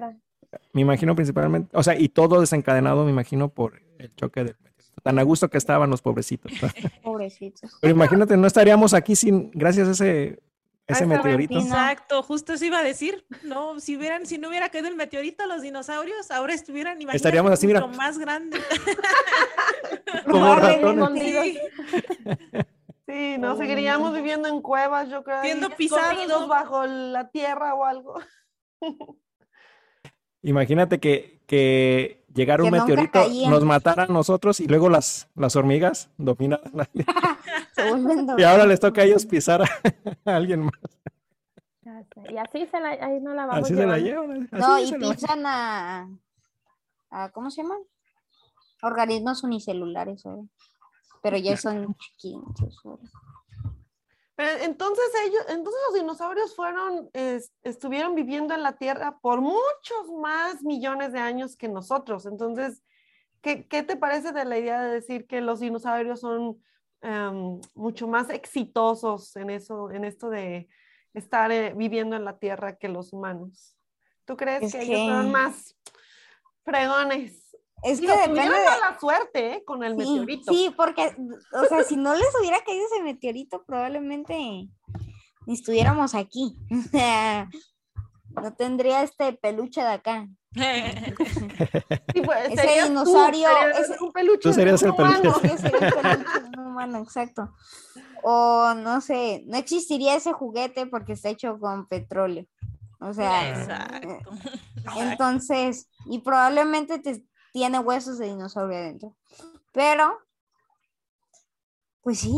Me imagino principalmente, o sea, y todo desencadenado, me imagino, por el choque del Tan a gusto que estaban los pobrecitos. (laughs) Pobrecitos. Pero imagínate, no estaríamos aquí sin, gracias a ese ese meteorito. Exacto, justo eso iba a decir. No, si hubieran, si no hubiera caído el meteorito, los dinosaurios ahora estuvieran estaríamos así, mira, más grandes. (laughs) Como ratones. Sí. sí, no seguiríamos viviendo en cuevas, yo creo. Siendo pisados bajo la tierra o algo. (laughs) Imagínate que, que llegara un Que meteorito, nos matara a nosotros y luego las, las hormigas la (laughs) vuelven Y ahora les toca a ellos pisar a, (laughs) a alguien más. Y así se la, ahí no la vamos Así se la llevando. llevan. No, y se pisan a, a- ¿cómo se llaman? Organismos unicelulares, ¿o? pero ya son chiquitos. ¿o? Pero entonces ellos, entonces los dinosaurios fueron, es- estuvieron viviendo en la Tierra por muchos más millones de años que nosotros. Entonces, ¿qué, qué te parece de la idea de decir que los dinosaurios son em, mucho más exitosos en eso, en esto de estar eh, viviendo en la Tierra que los humanos? ¿Tú crees Es que, ellos fueron que- más fregones? Es que depende tuvieron de... mala suerte ¿eh? con el Sí, meteorito. sí, porque, o sea, si no les hubiera caído ese meteorito, probablemente ni estuviéramos aquí. (laughs) O sea, no tendría este peluche de acá. (laughs) Sí, pues, Ese tú, dinosaurio, serías ese- un peluche Tú serías de el un peluche. (laughs) humano. Sería el peluche humano, exacto. O no sé, no existiría ese juguete porque está hecho con petróleo. O sea, Exacto. entonces, y probablemente te- tiene huesos de dinosaurio adentro. Pero, pues sí,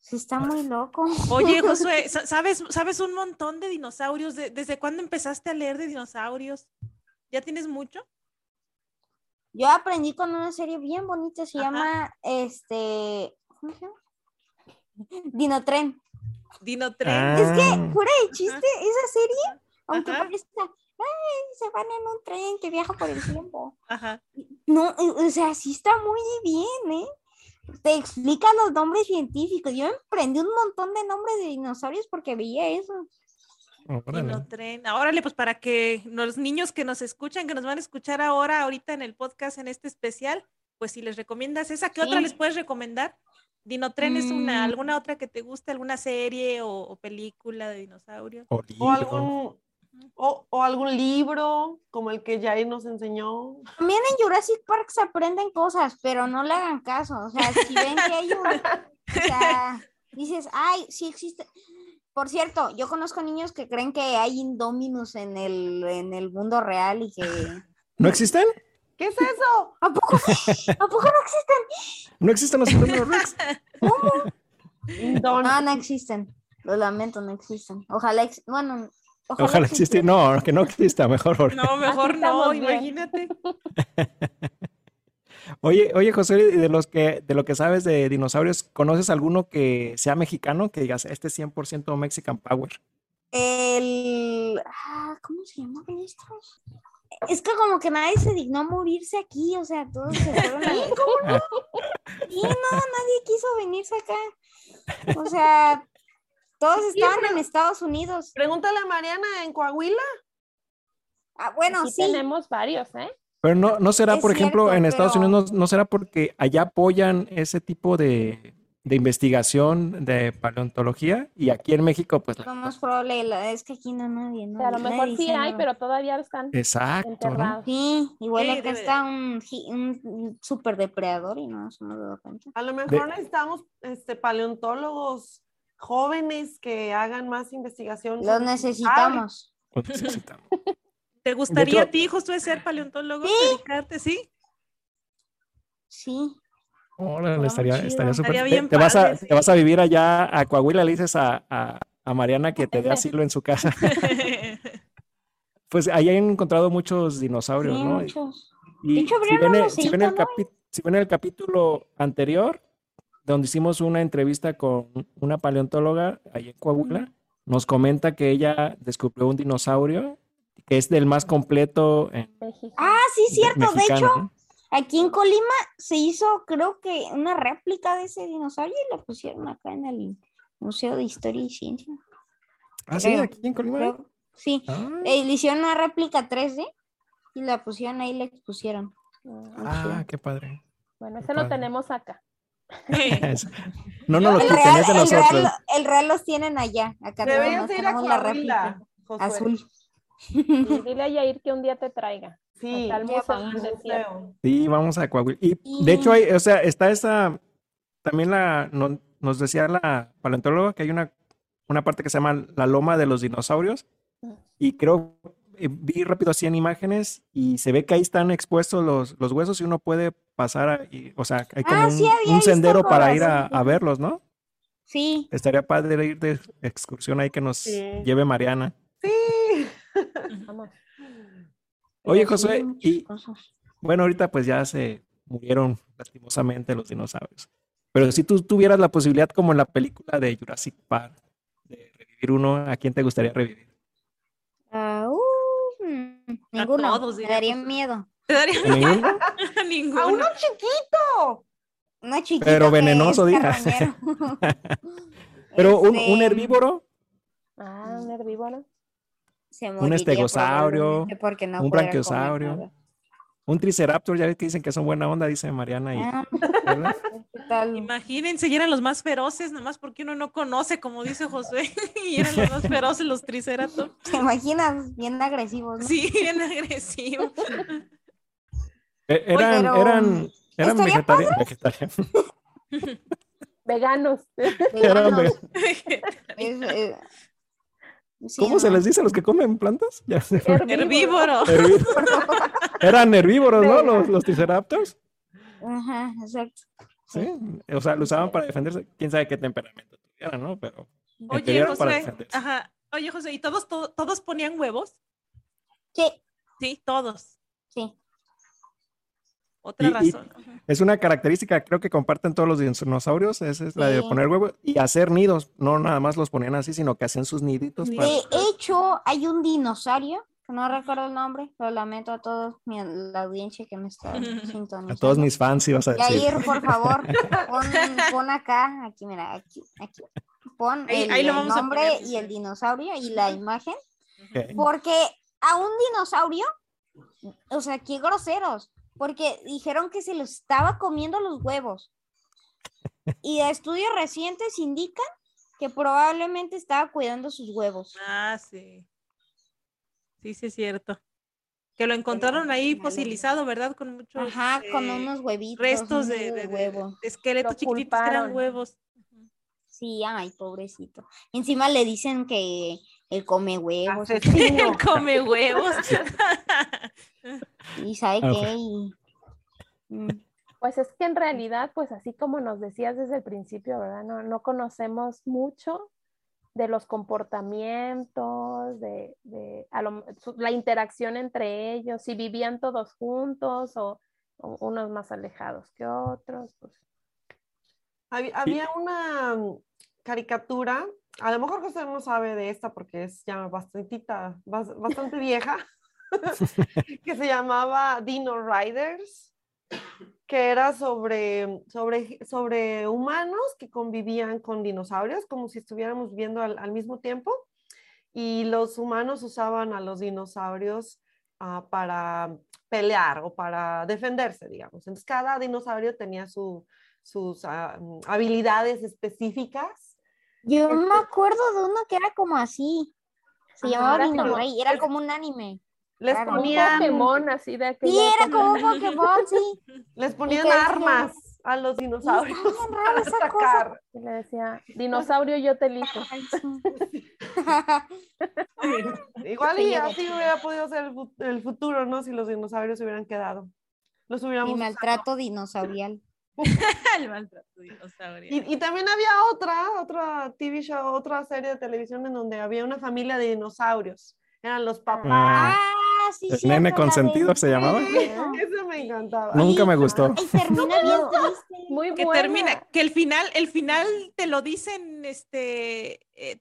sí está muy loco. Oye, (laughs) Josué, sa- ¿sabes, sabes un montón de dinosaurios? ¿De- ¿Desde cuándo empezaste a leer de dinosaurios? ¿Ya tienes mucho? Yo aprendí con una serie bien bonita, se Ajá. llama este, ¿cómo se llama? Dinotren. Dinotren. Ah, Es que, fuera de chiste, esa serie, aunque Ajá. parezca, ay, se van en un tren que viaja por el tiempo. (laughs) Ajá. No, o sea, sí está muy bien, ¿eh? Te explica los nombres científicos. Yo aprendí un montón de nombres de dinosaurios porque veía eso. órale. Dinotren. Órale, pues para que los niños que nos escuchan, que nos van a escuchar ahora, ahorita en el podcast, en este especial, pues si les recomiendas esa, ¿qué otra les puedes recomendar? Dinotren es una, Mm. alguna otra que te guste, alguna serie o, o película de dinosaurios. O O algún, o, o algún libro como el que Jair nos enseñó. También en Jurassic Park se aprenden cosas, pero no le hagan caso. O sea, si ven que hay un. O sea, dices, ay, sí existe. Por cierto, yo conozco niños que creen que hay indóminos en el, en el mundo real y que. ¿No existen? ¿Qué es eso? ¿A poco, ¿A poco no existen? ¿No existen los Indóminos Rex? Don- No, no existen. Lo lamento, no existen. Ojalá, ex- bueno, ojalá, Ojalá exista. No, que no exista, mejor. porque- No, mejor no, imagínate. (laughs) Oye, oye, José, y de los que, de lo que sabes de dinosaurios, ¿conoces alguno que sea mexicano? Que digas, este es 100% Mexican Power. El. ah, ¿Cómo se llamaban estos? Es que como que nadie se dignó a morirse aquí, o sea, todos se fueron a... (laughs) Sí, no, nadie quiso venirse acá. O sea, todos estaban en Estados Unidos. Pregúntale a Mariana en Coahuila. Ah, bueno, Aquí sí. tenemos varios, ¿eh? Pero no, no será, Es por ejemplo, cierto, en Estados pero- Unidos, no, no será porque allá apoyan ese tipo de, de investigación de paleontología y aquí en México, pues... Lo más probable es que aquí no nadie, O ¿no? sea, a lo mejor sí hay, pero todavía están Exacto, ¿no? enterrados. Sí, igual Sí, acá debe de- está un, un super depredador y no nos hemos dado cuenta. A lo mejor necesitamos este, paleontólogos jóvenes que hagan más investigación. Los necesitamos. Lo necesitamos. (laughs) ¿Te gustaría hecho- a ti, Josué, ser paleontólogo? ¿Dedicarte? ¿Sí? Sí. Órale, estaría, estaría súper. Estaría Te, bien te vas a, padre, sí. te vas a vivir allá a Coahuila, le dices a, a- a Mariana que te dé (laughs) asilo en su casa. (laughs) Pues ahí han encontrado muchos dinosaurios, Sí, ¿no? Y- muchos. Y De hecho, si ven, el, un si ven el museo, capi- si ven el capítulo anterior, donde hicimos una entrevista con una paleontóloga ahí en Coahuila, nos comenta que ella descubrió un dinosaurio que es del más completo en México. Ah, sí, cierto. De mexicano, hecho, ¿no? aquí en Colima se hizo, creo que, una réplica de ese dinosaurio y lo pusieron acá en el Museo de Historia y Ciencia. Ah, sí, aquí en Colima. Creo. Sí. Ah, Eh, le hicieron una réplica 3D y la pusieron ahí y la expusieron. ah, qué padre. Bueno, ese padre. lo tenemos acá. (laughs) No nos lo El quiten, real, es de el, nosotros. real, el real los tienen allá. Acá Deberías ir a Coahuila, réplica Josué. azul. Y (laughs) dile a Yair que un día te traiga. Sí. Sí, vamos a Coahuila. Y Y- de hecho, hay, o sea, está esa, también la, no- nos decía la paleontóloga que hay una, una parte que se llama la loma de los dinosaurios. Y creo, eh, vi rápido así en imágenes y se ve que ahí están expuestos los, los huesos y uno puede pasar, ahí, o sea, hay como Ah, un, sí, un sendero para ir a, a verlos, ¿no? Sí, Estaría padre ir de excursión ahí que nos Sí. lleve Mariana. Sí. Vamos. Oye, José, y bueno, ahorita pues ya se murieron lastimosamente los dinosaurios. Pero si tú tuvieras la posibilidad, como en la película de Jurassic Park, de revivir uno, ¿a quién te gustaría revivir? (laughs) Ninguno. todos, daría José. miedo. ¿Te daría ¿A ninguno? (laughs) a A uno chiquito. Uno chiquito Pero venenoso, digas. (laughs) Pero un, un Este, herbívoro, Ah, un herbívoro. se moriría estegosaurio, porque no un branquiosaurio. Un triceraptor, ya ves que dicen que son buena onda, dice Mariana. Y, Ah, ¿verdad? (laughs) ¿qué tal? Imagínense, y eran los más feroces, nomás porque uno no conoce, como dice Josué, (laughs) y eran los más feroces los triceratops. (laughs) ¿Te imaginas? Bien agresivos, ¿no? Sí, bien agresivos. Eh, Eran, pero, eran, eran ¿estaría vegetari- vegetarianos. Veganos. Eran Veganos, ve- es, eh, sí, ¿Cómo se les dice a los que comen plantas? (laughs) Ya se. Herbívoro. Herbívoros. Eran herbívoros, ¿no? Los, los triceraptors. Ajá, exacto. Sí. O sea, lo usaban para defenderse. Quién sabe qué temperamento tuvieran, ¿no? Pero. Oye, José, ajá. Oye, José, ¿y todos, to- todos ponían huevos? Sí, Sí, todos. sí. Otra Y- razón. Es una característica, creo que comparten todos los dinosaurios. Esa es la de poner huevos y hacer nidos. No nada más los ponían así, sino que hacían sus niditos para. De hecho, hay un dinosaurio, que no recuerdo el nombre, lo lamento a todos, mi- la audiencia que me está (laughs) sintonizando. A todos mis fans ibas a decir. Yair, por favor, (laughs) pon, pon acá, aquí, mira, aquí, aquí. Pon Ahí- el, ahí lo el vamos a nombre poner, y el dinosaurio y la imagen, porque a un dinosaurio, o sea, qué groseros, porque dijeron que se los estaba comiendo los huevos. Y estudios recientes indican que probablemente estaba cuidando sus huevos. Ah, sí. Sí, sí, es cierto. Que lo encontraron ahí fosilizado, ¿verdad? Con muchos Ajá, con eh, unos huevitos. restos de, de- de- huevo. de esqueletos chiquititos que eran huevos. Sí, ay, pobrecito. Encima le dicen que él come huevos. Asesino. (laughs) Come huevos. (laughs) Y sabe Ah, qué. Y... Mm, Pues es que en realidad, pues así como nos decías desde el principio, ¿verdad? No, no conocemos mucho de los comportamientos, de, de a lo- su- la interacción entre ellos, si vivían todos juntos o, o unos más alejados que otros. Pues. Hab- Había una mm, caricatura, a lo mejor José no sabe de esta porque es ya bastantita, bas- bastante vieja, (laughs) que se llamaba Dino Riders, que era sobre, sobre, sobre humanos que convivían con dinosaurios, como si estuviéramos viviendo al, al mismo tiempo, y los humanos usaban a los dinosaurios ah, para pelear o para defenderse, digamos. Entonces, cada dinosaurio tenía su, sus ah, mm, habilidades específicas. Yo me acuerdo de uno que era como así. Se Ajá, llamaba era Dino Rey, era como un anime. Les Claro. Un ponían, Pokémon así de aquella Sí, era como un (laughs) Pokémon, sí. les ponían armas a los dinosaurios (laughs) para esa cosa. Y le decía, dinosaurio, yo te elijo. (laughs) Igual y así hubiera podido ser el, fu- el futuro, ¿no? Si los dinosaurios se hubieran quedado. Los Y hubiéramos usado. maltrato dinosaurial. El maltrato dinosaurio. Y, y también había otra, otra TV show, otra serie de televisión en donde había una familia de dinosaurios. Eran los papás. Ah, Ah, sí, ¿El nene consentido se llamaba? Eso me encantaba. Nunca me gustó. Ay, termina bien triste. Muy que buena. termina, que el final, el final te lo dicen, este, eh,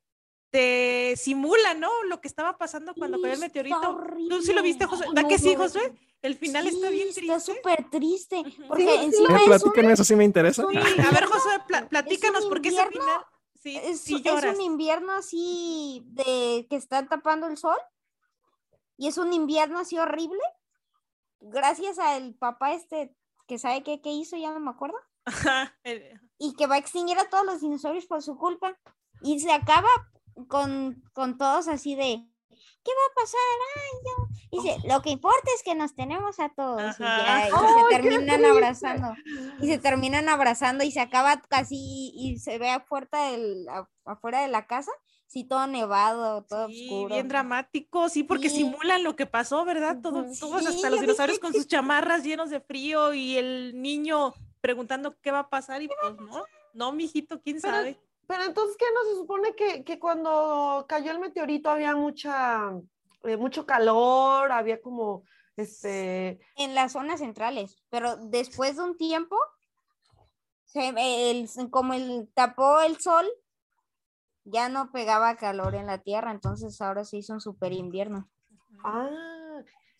te simula, ¿no? Lo que estaba pasando cuando cayó el Sí, está meteorito. ¿Tú sí lo viste? Ay, ¿Da no, que sí, no, Josué? El final está Sí, bien Está triste. súper triste. Porque Sí, sí. encima Me es un, platican eso, sí me interesa. Sí, a ver, Josué, pla- platícanos, porque ese final, sí, es, sí es un invierno así de que está tapando el sol. Y es un invierno así horrible. Gracias al papá este que sabe qué, qué hizo, ya no me acuerdo. Y que va a extinguir a todos los dinosaurios por su culpa. Y se acaba con, con todos así de, ¿qué va a pasar? Ay, no". Dice, lo que importa es que nos tenemos a todos. Y, Ajá. ya, y ¡Ay, se terminan abrazando. Y se terminan abrazando y se acaba casi, y se ve afuera, del, afuera de la casa, Sí, todo nevado, todo Sí, oscuro. bien dramático, sí, porque Sí. simulan lo que pasó, ¿verdad? Todos, Sí, hasta los dinosaurios dije con sus chamarras llenos de frío y el niño preguntando qué va a pasar y pues no, no, mijito, quién Pero- sabe. Pero entonces, ¿qué no se supone que, que cuando cayó el meteorito había mucha, eh, mucho calor, había como, este, En las zonas centrales, pero después de un tiempo, se, el, como el tapó el sol, ya no pegaba calor en la tierra, entonces ahora se hizo un super invierno. ah,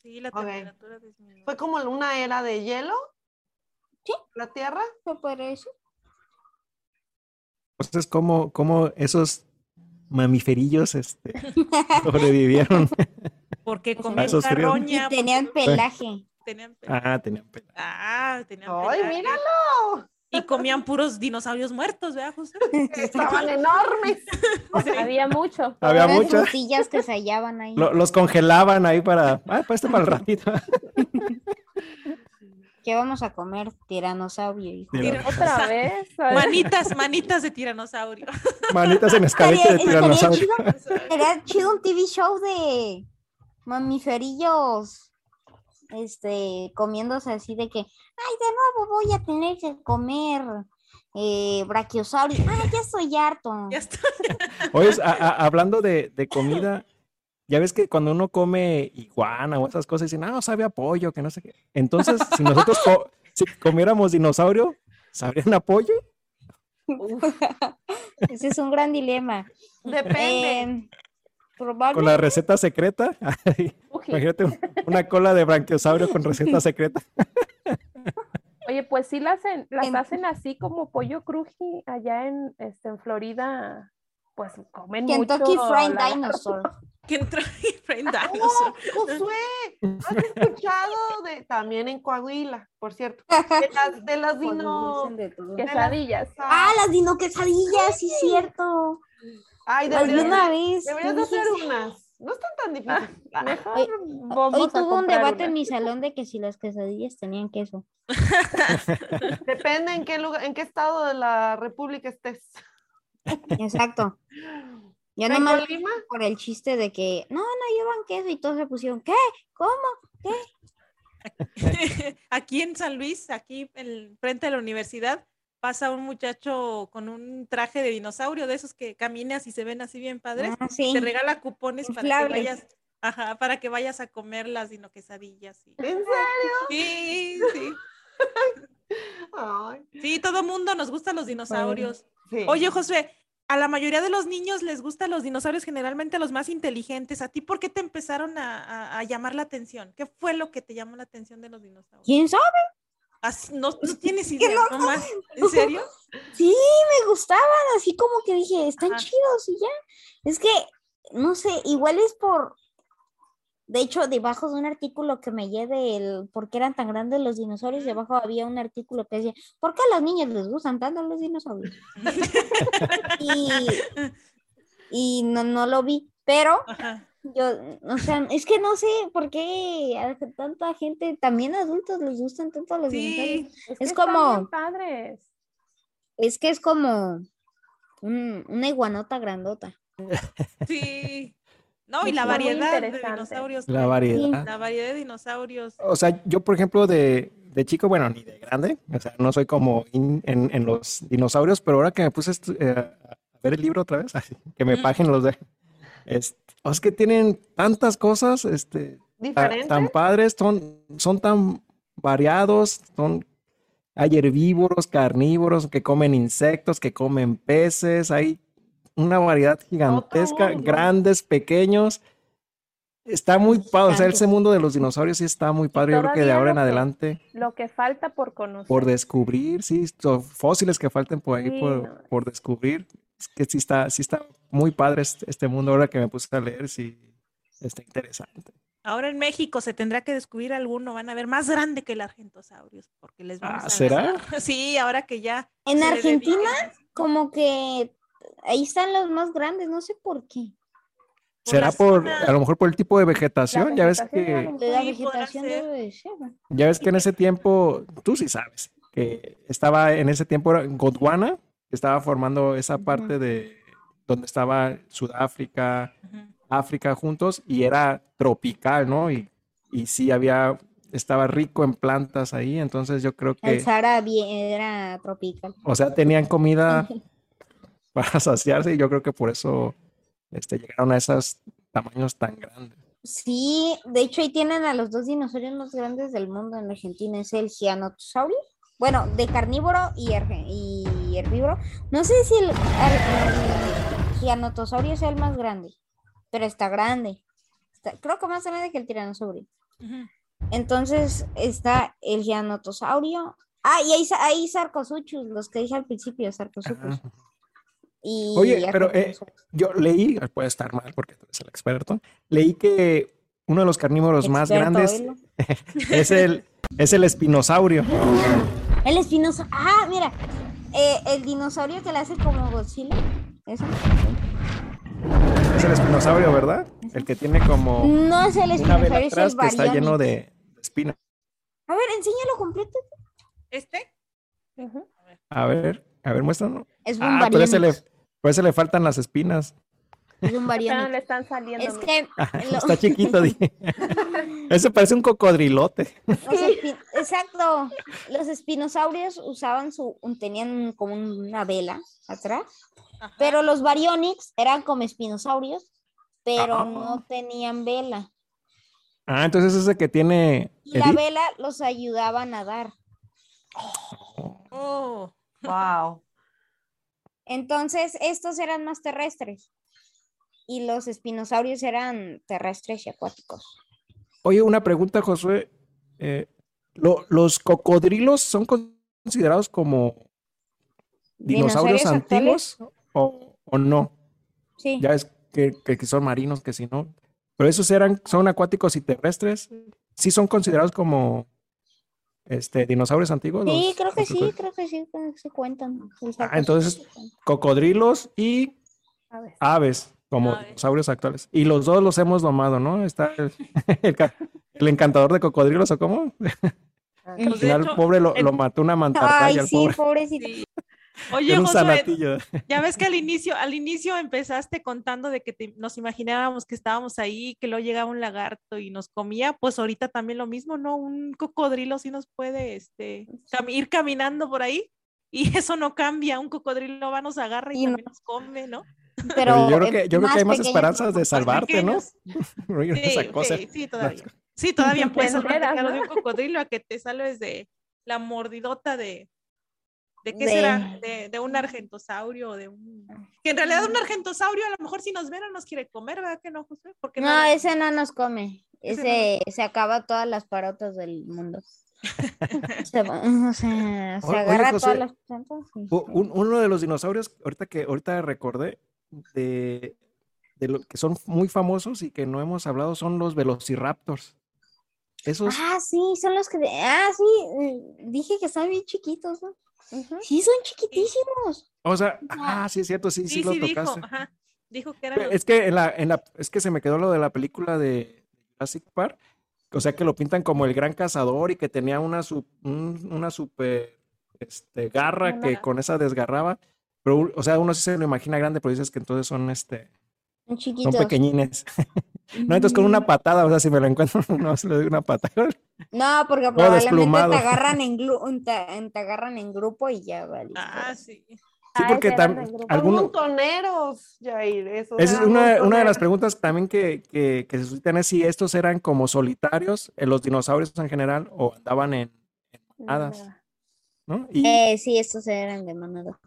Sí, la temperatura disminuyó. fue como una era de hielo. Sí. La Tierra. ¿Se podría decir? Entonces, ¿cómo, cómo esos mamiferillos este, (laughs) sobrevivieron? Porque comían carroña, Y tenían pelaje. tenían pe- Ah, tenían pelo. Ah, tenían ¡Ay, pelaje. míralo! Y comían puros dinosaurios muertos, ¿verdad, José? (laughs) Estaban enormes. (laughs) Había mucho. Había muchas. frutillas que se hallaban ahí. Lo- los congelaban ahí para. Ah, pues este para el ratito. ¿Qué vamos a comer? Tiranosaurio, hijo. ¿Otra vez? Manitas, manitas de tiranosaurio. Manitas en escalete de tiranosaurio. chido, estaría chido un TV show de mamiferillos este comiéndose así de que ay de nuevo voy a tener que comer eh, brachiosaurio ah ya estoy harto (laughs) Ya está. (laughs) Oye, a- a- hablando de, de comida, ya ves que cuando uno come iguana o esas cosas, dicen, ah, no, sabe a pollo, que no sé qué. Entonces, si nosotros co- (laughs) si comiéramos dinosaurio, ¿sabrían a pollo? ese es un gran dilema Depende. Con la receta secreta. (laughs) Ay. Imagínate un- una cola de branquiosaurio con (laughs) receta secreta. (laughs) Oye, pues sí las, hacen- las En- hacen así como pollo cruji allá en, este, en Florida. Pues comen Kentucky mucho. Fried la- Dinosaur ¿Quién trae Friend ¡Oh, Dinosaur? Josué! ¿Has escuchado de también en Coahuila, por cierto? De las, de las dino. Dicen de todo. Quesadillas. ah las dino quesadillas sí cierto Ay, deberías, una vez deberías yo de dije, hacer unas. No están tan difíciles. Ah, Mejor Hoy- vamos hoy a tuve un debate una. en mi salón de que si las quesadillas tenían queso (laughs) Depende en qué lugar, en qué estado de la República estés. exacto (laughs) yo ¿En nomás Colima? por el chiste de que no, no llevan queso y todos se pusieron, ¿qué? ¿Cómo? (laughs) Aquí en San Luis, aquí en frente de la universidad, pasa un muchacho con un traje de dinosaurio, de esos que caminas y se ven así bien padres. Ah, sí. Te regala cupones para que vayas, ajá, para que vayas a comer las dinoquesadillas. y- ¿En serio? Sí, sí. (laughs) Ay, Sí, todo mundo nos gustan los dinosaurios. sí. Oye, Josué, a la mayoría de los niños les gustan los dinosaurios, generalmente los más inteligentes. ¿A ti por qué te empezaron a, a- a llamar la atención? ¿Qué fue lo que te llamó la atención de los dinosaurios? ¿Quién sabe? Así- no, no tienes idea, no. ¿En serio? (laughs) Sí, me gustaban, así como que dije, están Ajá. chidos y ya. Es que, no sé, igual es por... De hecho, debajo de un artículo que me lleve el por qué eran tan grandes los dinosaurios, debajo había un artículo que decía, ¿por qué a los niños les gustan tanto los dinosaurios? (laughs) y y no, no lo vi, pero Ajá. Yo, o sea, es que no sé por qué a tanta gente, también adultos les gustan tanto los dinosaurios. Es, que Es están como- padres. Es que es como un- una iguanota grandota. sí. No, y la variedad de dinosaurios. La variedad. La variedad de dinosaurios. O sea, yo, por ejemplo, de, de chico, bueno, ni de grande, o sea, no soy como in- en, en los dinosaurios, pero ahora que me puse a eh, a ver el libro otra vez, así, (laughs) que me Mm. paguen los de... Es, es que tienen tantas cosas, este, tan padres, son, son tan variados, son, hay herbívoros, carnívoros, que comen insectos, que comen peces, hay una variedad gigantesca, grandes, pequeños. Está muy padre, o sea, ese mundo de los dinosaurios sí está muy padre. Yo creo que de ahora en que- adelante, Lo que falta por conocer. por descubrir, sí, fósiles que falten por ahí Sí, por, no. por descubrir, es que sí está, sí está muy padre este, este mundo ahora que me puse a leer, sí, está interesante. Ahora en México se tendrá que descubrir alguno, van a ver más grande que el argentosaurios, porque les vamos Ah, a ¿será? (laughs) Sí, ahora que ya. En Argentina, como que ahí están los más grandes, no sé por qué. Por ¿Será por, zona- a lo mejor por el tipo de vegetación? Ya ves que, la vegetación debe de ser. ya ves que en ese tiempo, tú sí sabes, que estaba en ese tiempo era Gondwana, estaba formando esa parte de, donde estaba Sudáfrica. África juntos y era tropical, ¿no? Y, y sí había, estaba rico en plantas ahí, entonces yo creo El que, Sahara bien- era tropical. o sea, tenían comida (laughs) para saciarse y yo creo que por eso este, llegaron a esos tamaños tan grandes. Sí, de hecho ahí tienen a los dos dinosaurios más grandes del mundo en Argentina, es el giganotosaurio, bueno, de carnívoro y, herge- y herbívoro. No sé si el, el giganotosaurio sea el más grande, pero está grande. Está- creo que más grande que el tiranosaurio. Entonces está el giganotosaurio. Ah, y hay, hay sarcosuchus, los que dije al principio, sarcosuchus. Y Oye, pero, eh. Yo leí, puede estar mal porque tú eres el experto, leí que uno de los carnívoros más grandes (laughs) es el, es el espinosaurio. El espinoso. Ah, mira. Eh, el dinosaurio que le hace como Godzilla. ¿Eso? Es el espinosaurio, ¿verdad? El que tiene como No es el espinosaurio, es el atrás que está lleno de, espinas. A ver, enséñalo completo. ¿Este? A ver, a ver, muéstranos. Es un Ah, pero ese le, por ese le faltan las espinas. Es un Pero le están saliendo. Es mira. que (laughs) lo- Está chiquito. di. (laughs) Ese parece un cocodrilote. exacto. Los espinosaurios usaban su, un- tenían como una vela atrás, Ajá. pero los Baryonyx eran como espinosaurios, pero Ah. no tenían vela. Ah, entonces ese que tiene Y la vela los ayudaba a nadar. Oh. Wow. Entonces, estos eran más terrestres. Y los espinosaurios eran terrestres y acuáticos. Oye, una pregunta, Josué. Eh, ¿lo- ¿los cocodrilos son considerados como dinosaurios, ¿Dinosaurios antiguos o, o no? Sí. Ya es que, que- que son marinos, que si no. Pero esos eran, son acuáticos y terrestres. ¿Sí son considerados como este, dinosaurios antiguos? Sí, los- creo que sí, creo que sí, se cuentan. Ah, entonces-. Cocodrilos y aves, como Aves. dinosaurios actuales. Y los dos los hemos domado, ¿no? Está el, (laughs) el ca- el encantador de cocodrilos, ¿o cómo? Ah, Al Pues, de final, hecho, pobre, lo, el- lo mató una mantarraya, Ay, el sí, pobre. pobrecito. Sí. Oye, Josué, ya ves que al inicio, al inicio empezaste contando de que te- nos imaginábamos que estábamos ahí, que luego llegaba un lagarto y nos comía, pues ahorita también lo mismo, ¿no? Un cocodrilo sí nos puede este, cam- ir caminando por ahí y (laughs) eso no cambia, un cocodrilo va, nos agarra y, Y no- también nos come, ¿no? Pero, Pero yo creo que, yo creo que hay más esperanzas de salvarte, ¿no? pequeños. (laughs) Sí, sí, sí, todavía. Sí, todavía (laughs) puedes Te enteras, platicar ¿no? de un cocodrilo a que te salves de la mordidota de. ¿De qué De- será? De, de un argentosaurio o de un. Que en realidad un argentosaurio a lo mejor si nos ven no nos quiere comer, ¿verdad que no, José? Porque No, era- ese no nos come. Ese Ese se acaba todas las parotas del mundo. (laughs) Se, o sea, se Oye, agarra José, todas las plantas. y un- uno de los dinosaurios, ahorita que ahorita recordé, de, de lo que son muy famosos y que no hemos hablado, son los velociraptors. Esos, Ah, sí, son los que. de- Ah, sí, eh, dije que están bien chiquitos, ¿no? Sí, son chiquitísimos. o sea, ah, sí es cierto, sí, sí, Sí, lo sí, dijo. tocaste. Ajá. Dijo que los- Es que en la, en la, es que se me quedó lo de la película de Jurassic Park, o sea que lo pintan como el gran cazador y que tenía una su- un- una super este, garra que con esa desgarraba. Pero, o sea, uno sí se lo imagina grande, pero dices que entonces son este, Son pequeñines. (laughs) No, entonces con una patada, o sea, si me lo encuentro, (laughs) no se le doy una patada. No, porque probablemente te agarran en, (laughs) te, te agarran en grupo y ya vale. Ah, sí. Sí, Ah, porque ese eran tam- del grupo. Son alguno- montoneros, Jair. Esos esa es una, una de las preguntas también que, que, que se suscitan es si estos eran como solitarios, eh, los dinosaurios en general, o andaban en, en manadas, Nada. ¿no? Y, Eh, sí, estos eran de manada.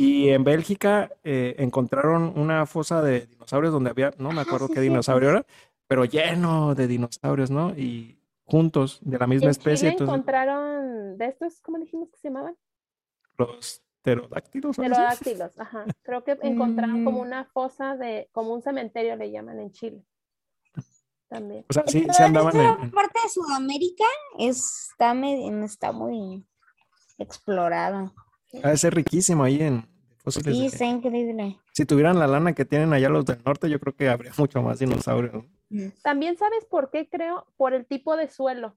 Y en Bélgica eh, encontraron una fosa de dinosaurios donde había, no me Ah, acuerdo sí, qué sí, dinosaurio era, pero lleno de dinosaurios, ¿no? Y juntos, de la misma En especie, Chile entonces encontraron de estos, ¿cómo dijimos que se llamaban? los pterodáctilos. Pterodáctilos, ajá. Creo que encontraron como Mm. una fosa de, como un cementerio le llaman en Chile. También. O sea, sí, Pero sí andaban en, esta en- parte de Sudamérica está, me- está muy explorada. Ha de ser riquísimo ahí en fósiles. Sí, está increíble. Si tuvieran la lana que tienen allá los del norte, yo creo que habría mucho más dinosaurios. ¿no? También sabes por qué creo, por el tipo de suelo.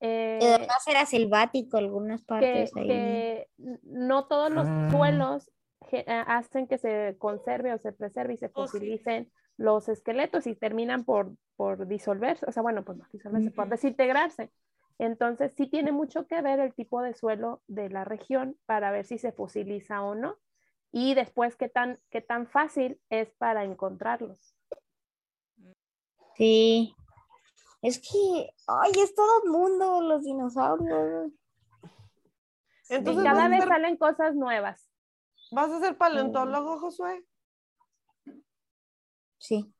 Y Eh, además era selvático algunas que, partes ahí. que no todos los Ah. suelos hacen que se conserve o se preserve y se Oh, sí. fosilicen los esqueletos y terminan por, por disolverse, o sea, bueno, pues no disolverse, por desintegrarse. Entonces, sí tiene mucho que ver el tipo de suelo de la región para ver si se fosiliza o no. Y después, qué tan, qué tan fácil es para encontrarlos. Sí. Es que, ay, es todo el mundo, los dinosaurios. Y Entonces, cada ¿vas, a vez ser, salen cosas nuevas. vas a ser paleontólogo, Josué? Sí.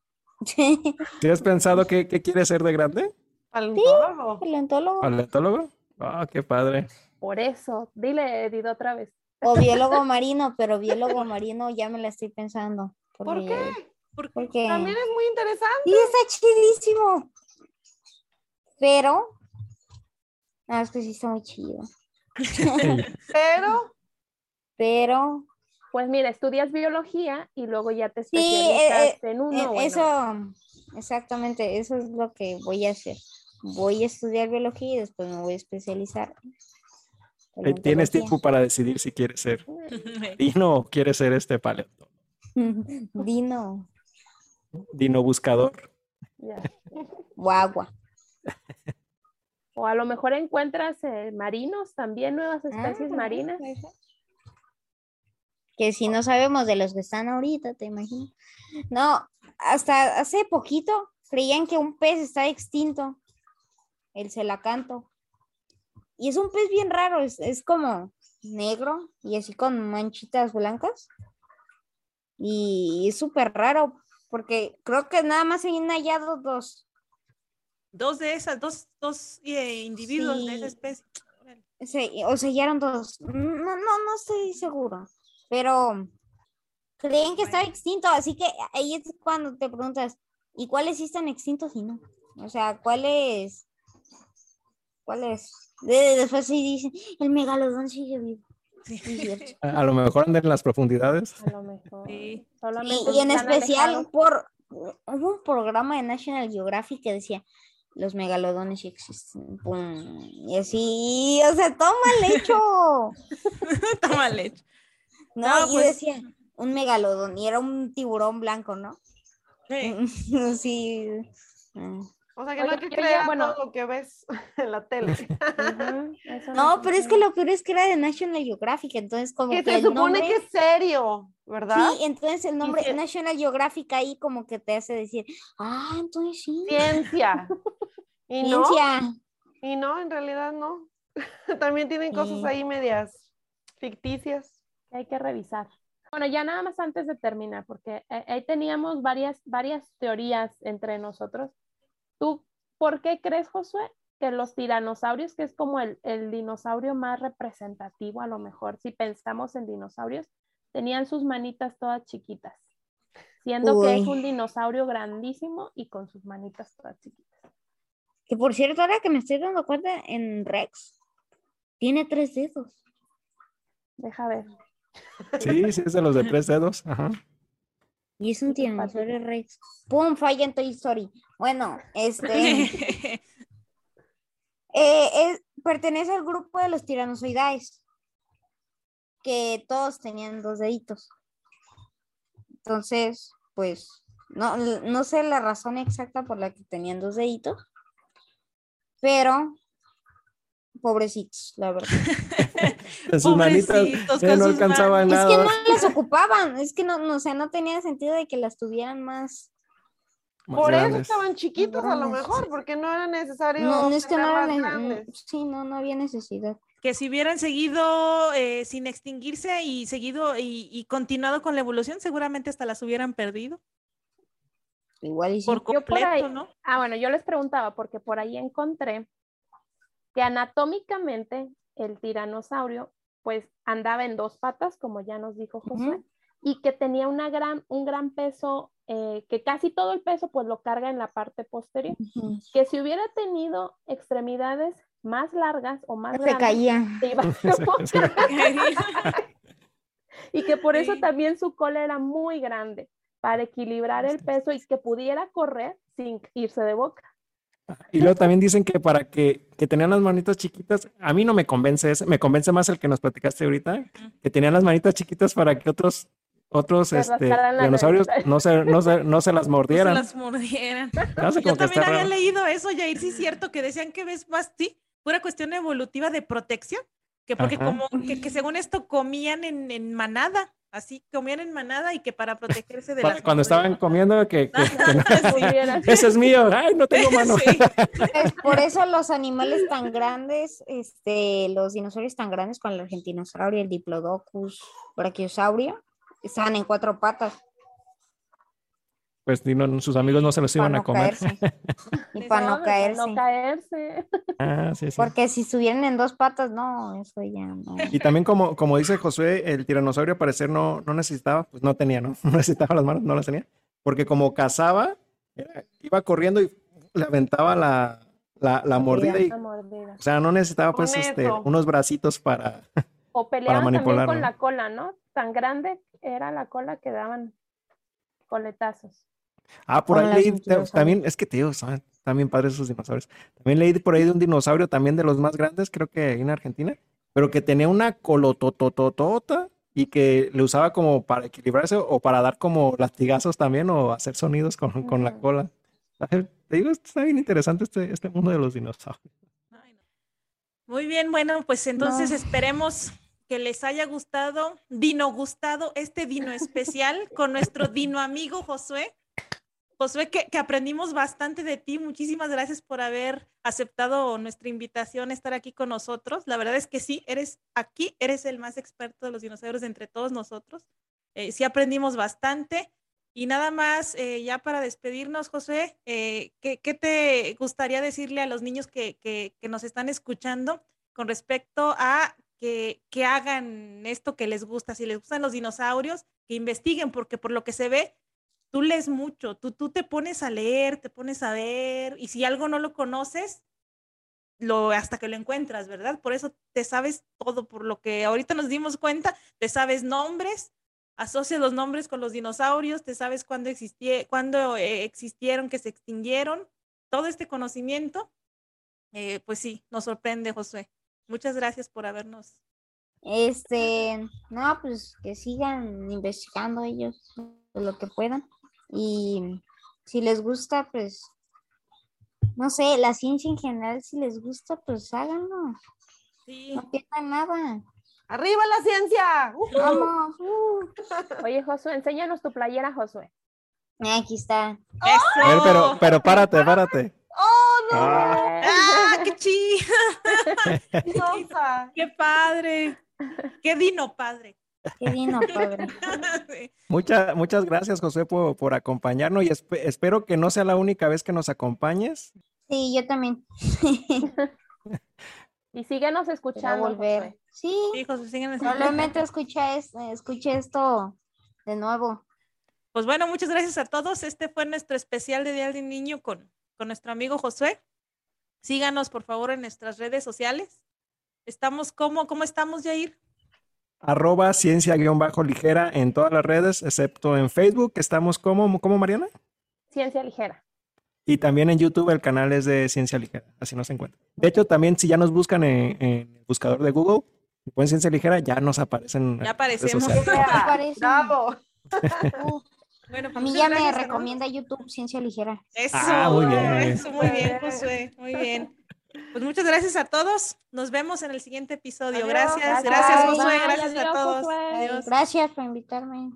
¿Sí has pensado (laughs) qué, qué quieres ser de grande? Paleontólogo. Paleontólogo ¿Paleontólogo? Ah, qué padre. Por eso, dile, Edith, otra vez. o biólogo (laughs) marino, pero biólogo marino ya me la estoy pensando. ¿Por qué? Porque Porque También es muy interesante. sí, está chidísimo. Pero, no, es que sí está muy chido. (laughs) Pero, Pero, Pues mira, estudias biología y luego ya te Sí, eh, especializas eh, en uno. Eh, bueno, Eso, exactamente, eso es lo que voy a hacer. Voy a estudiar biología y después me voy a especializar. en Ahí Tienes tiempo para decidir si quieres ser (laughs) (laughs) dino o quieres ser este paleontólogo. (laughs) Dino, Dino buscador. ya. guagua. O a lo mejor encuentras eh, marinos también, nuevas Ah, especies marinas. Que si no sabemos de los que están ahorita, te imagino. No, hasta hace poquito creían que un pez está extinto, el celacanto. Y es un pez bien raro, es, es como negro y así con manchitas blancas. Y es súper raro, porque creo que nada más se han hallado dos. dos de esas, dos, dos eh, individuos de esa especie. Se- o se hallaron dos. No, no, no estoy seguro. Pero creen que estaba extinto, así que ahí es cuando te preguntas, ¿y cuáles sí están extintos y no? O sea, ¿cuáles? ¿Cuáles? De- después sí dicen, el megalodón sigue vivo. Sí. A, (laughs) a lo mejor anda en las profundidades. A lo mejor. Sí. Solamente Y, y en especial por hubo un programa de National Geographic que decía los megalodones sí existen. pum, y así, o sea, todo mal hecho. (laughs) Toma leche. No, No, y pues- decía un megalodón y era un tiburón blanco, ¿no? Sí. (laughs) Sí. O sea que Oye, no hay que ya, bueno. todo lo que ves (laughs) en la tele. (laughs) No, pero es que lo peor es que era de National Geographic, entonces como que que se el supone nombre- que es serio, ¿verdad? Sí, entonces el nombre si- National Geographic ahí como que te hace decir, ah, entonces sí. Ciencia. (laughs) Y no, Ciencia. y no, en realidad no. También tienen cosas Sí. ahí medias ficticias. que hay que revisar. Bueno, ya nada más antes de terminar, porque eh, ahí teníamos varias, varias teorías entre nosotros. ¿Tú por qué crees, Josué, que los tiranosaurios, que es como el, el dinosaurio más representativo, a lo mejor, si pensamos en dinosaurios, tenían sus manitas todas chiquitas, siendo que es un dinosaurio grandísimo y con sus manitas todas chiquitas? Que por cierto, ahora que me estoy dando cuenta en Rex, tiene tres dedos. Deja ver. Sí, sí, es de los de tres dedos. Ajá. Y es un tiranosaurio Rex. ¡Pum! Falla en Toy Story. Bueno, este. (laughs) eh, es- pertenece al grupo de los tiranosoidaes. Que todos tenían dos deditos. Entonces, pues, no, no sé la razón exacta por la que tenían dos deditos. Pero, pobrecitos, la verdad. (laughs) (laughs) Sus manitas eh, no manos. Es que nada. no las ocupaban, es que no, no, o sea, no tenía sentido de que las tuvieran más. Más Por eso estaban chiquitos a lo mejor, porque no era necesario No, no es que no era grandes. sí, no, no había necesidad. que si hubieran seguido eh, sin extinguirse y seguido y, y continuado con la evolución, seguramente hasta las hubieran perdido Igual y sí. por Yo por completo, ahí- ¿no? Ah, bueno, yo les preguntaba porque por ahí encontré que anatómicamente el tiranosaurio pues andaba en dos patas, como ya nos dijo José, y que tenía una gran, un gran peso, eh, que casi todo el peso pues lo carga en la parte posterior, que si hubiera tenido extremidades más largas o más Se grandes, caía. se iba a (laughs) (laughs) y que por eso Sí. también su cola era muy grande para equilibrar el peso y que pudiera correr sin irse de boca. Y luego también dicen que para que, que tenían las manitas chiquitas, a mí no me convence ese, me convence más el que nos platicaste ahorita, que tenían las manitas chiquitas para que otros otros Se este, dinosaurios no se, no se, no se las (laughs) No se mordieran. las mordieran. (laughs) No sé, Yo también había leído eso, Yair, sí es cierto, que decían que ves más, sí, pura cuestión evolutiva de protección, que porque Ajá. como, que, que según esto comían en, en manada, así, comían en manada y que para protegerse de las Cuando estaban comiendo, que, que- que no- (laughs) Sí. (laughs) Murieran. ese es mío, ay, no tengo (laughs) mano. Sí. Pues por eso los animales tan grandes, este, los dinosaurios tan grandes con el argentinosaurio, el diplodocus, brachiosaurio, estaban en cuatro patas Pues no- sus amigos no se los iban a comer. caerse. (laughs) Y para no No, caerse. No caerse. Ah, sí, sí. Porque si estuvieran en dos patas, no, eso ya no. Y también como, como dice Josué, el tiranosaurio al parecer no, no necesitaba, pues no tenía, ¿no? (laughs) No necesitaba las manos, no las tenía. Porque como cazaba, era- iba corriendo y le aventaba la, la, la mordida y, mordida. o sea, no necesitaba pues este, unos bracitos para... O peleaban también con la cola, ¿no? Tan grande era la cola que daban coletazos. Ah, por ahí las leí, también, es que tío, son también padres esos dinosaurios. También leí por ahí de un dinosaurio también de los más grandes, creo que en Argentina, pero que tenía una colotototota y que le usaba como para equilibrarse o para dar como latigazos también o hacer sonidos con, con la cola. Te digo, está bien interesante este, este mundo de los dinosaurios. Muy bien, bueno, pues entonces No. esperemos que les haya gustado, dino gustado, este dino especial con nuestro dino amigo Josué. Josué, que, aprendimos bastante de ti. Muchísimas gracias por haber aceptado nuestra invitación a estar aquí con nosotros. La verdad es que sí, eres aquí, eres el más experto de los dinosaurios entre todos nosotros. Eh, sí aprendimos bastante. Y nada más, eh, ya para despedirnos, Josué, eh, ¿qué, qué te gustaría decirle a los niños que, que- que nos están escuchando con respecto a que, que hagan esto que les gusta? Si les gustan los dinosaurios, que investiguen, porque por lo que se ve, tú lees mucho, tú, tú te pones a leer, te pones a ver, y si algo no lo conoces, lo, hasta que lo encuentras, ¿verdad? Por eso te sabes todo, por lo que ahorita nos dimos cuenta, te sabes nombres, asocias los nombres con los dinosaurios, te sabes cuándo, existie, cuándo eh, existieron, que se extinguieron, todo este conocimiento, eh, pues sí, nos sorprende, Josué. Muchas gracias por habernos. Este, no, pues que sigan investigando ellos lo que puedan. Y si les gusta, pues, no sé, la ciencia en general, si les gusta, pues háganlo. Sí, No pierdan nada. ¡Arriba la ciencia! ¡Uh! Vamos. uh. (laughs) Oye, Josué, enséñanos tu playera, Josué. Aquí está. A ver, pero, pero párate, párate. ¡Oh, no! Ah, ¡Ah, qué chi! (laughs) (laughs) Rosa! ¡Qué padre! ¡Qué dino padre! Qué vino, padre. (laughs) Sí. muchas, muchas gracias, José, por, por acompañarnos y espe- espero que no sea la única vez que nos acompañes. Sí, yo también. (laughs) Y síguenos escuchando. volver. Sí, Sí, síguenos. probablemente escucha es- escuche esto de nuevo. Pues bueno, muchas gracias a todos. Este fue nuestro especial de Día del Niño con, con nuestro amigo Josué. Síganos, por favor, en nuestras redes sociales. Estamos, ¿cómo, cómo estamos, Jair? Arroba ciencia-ligera en todas las redes, excepto en Facebook. Estamos como, como Mariana. Ciencia ligera. Y también en YouTube el canal es de Ciencia Ligera, así nos encuentran. De hecho, también si ya nos buscan en, en el buscador de Google, ponen Ciencia Ligera, ya nos aparecen. (laughs) Ya aparecemos. ¡Bravo! (laughs) Bueno, a pues mí muchas ya me a recomienda YouTube Ciencia Ligera. Eso, Ah, muy bien, muy bien. eso, muy bien, Josué, muy bien. Pues muchas gracias a todos. Nos vemos en el siguiente episodio. Adiós. Gracias, Gracias. Josué. Bye. Gracias a todos. Adiós. Gracias por invitarme.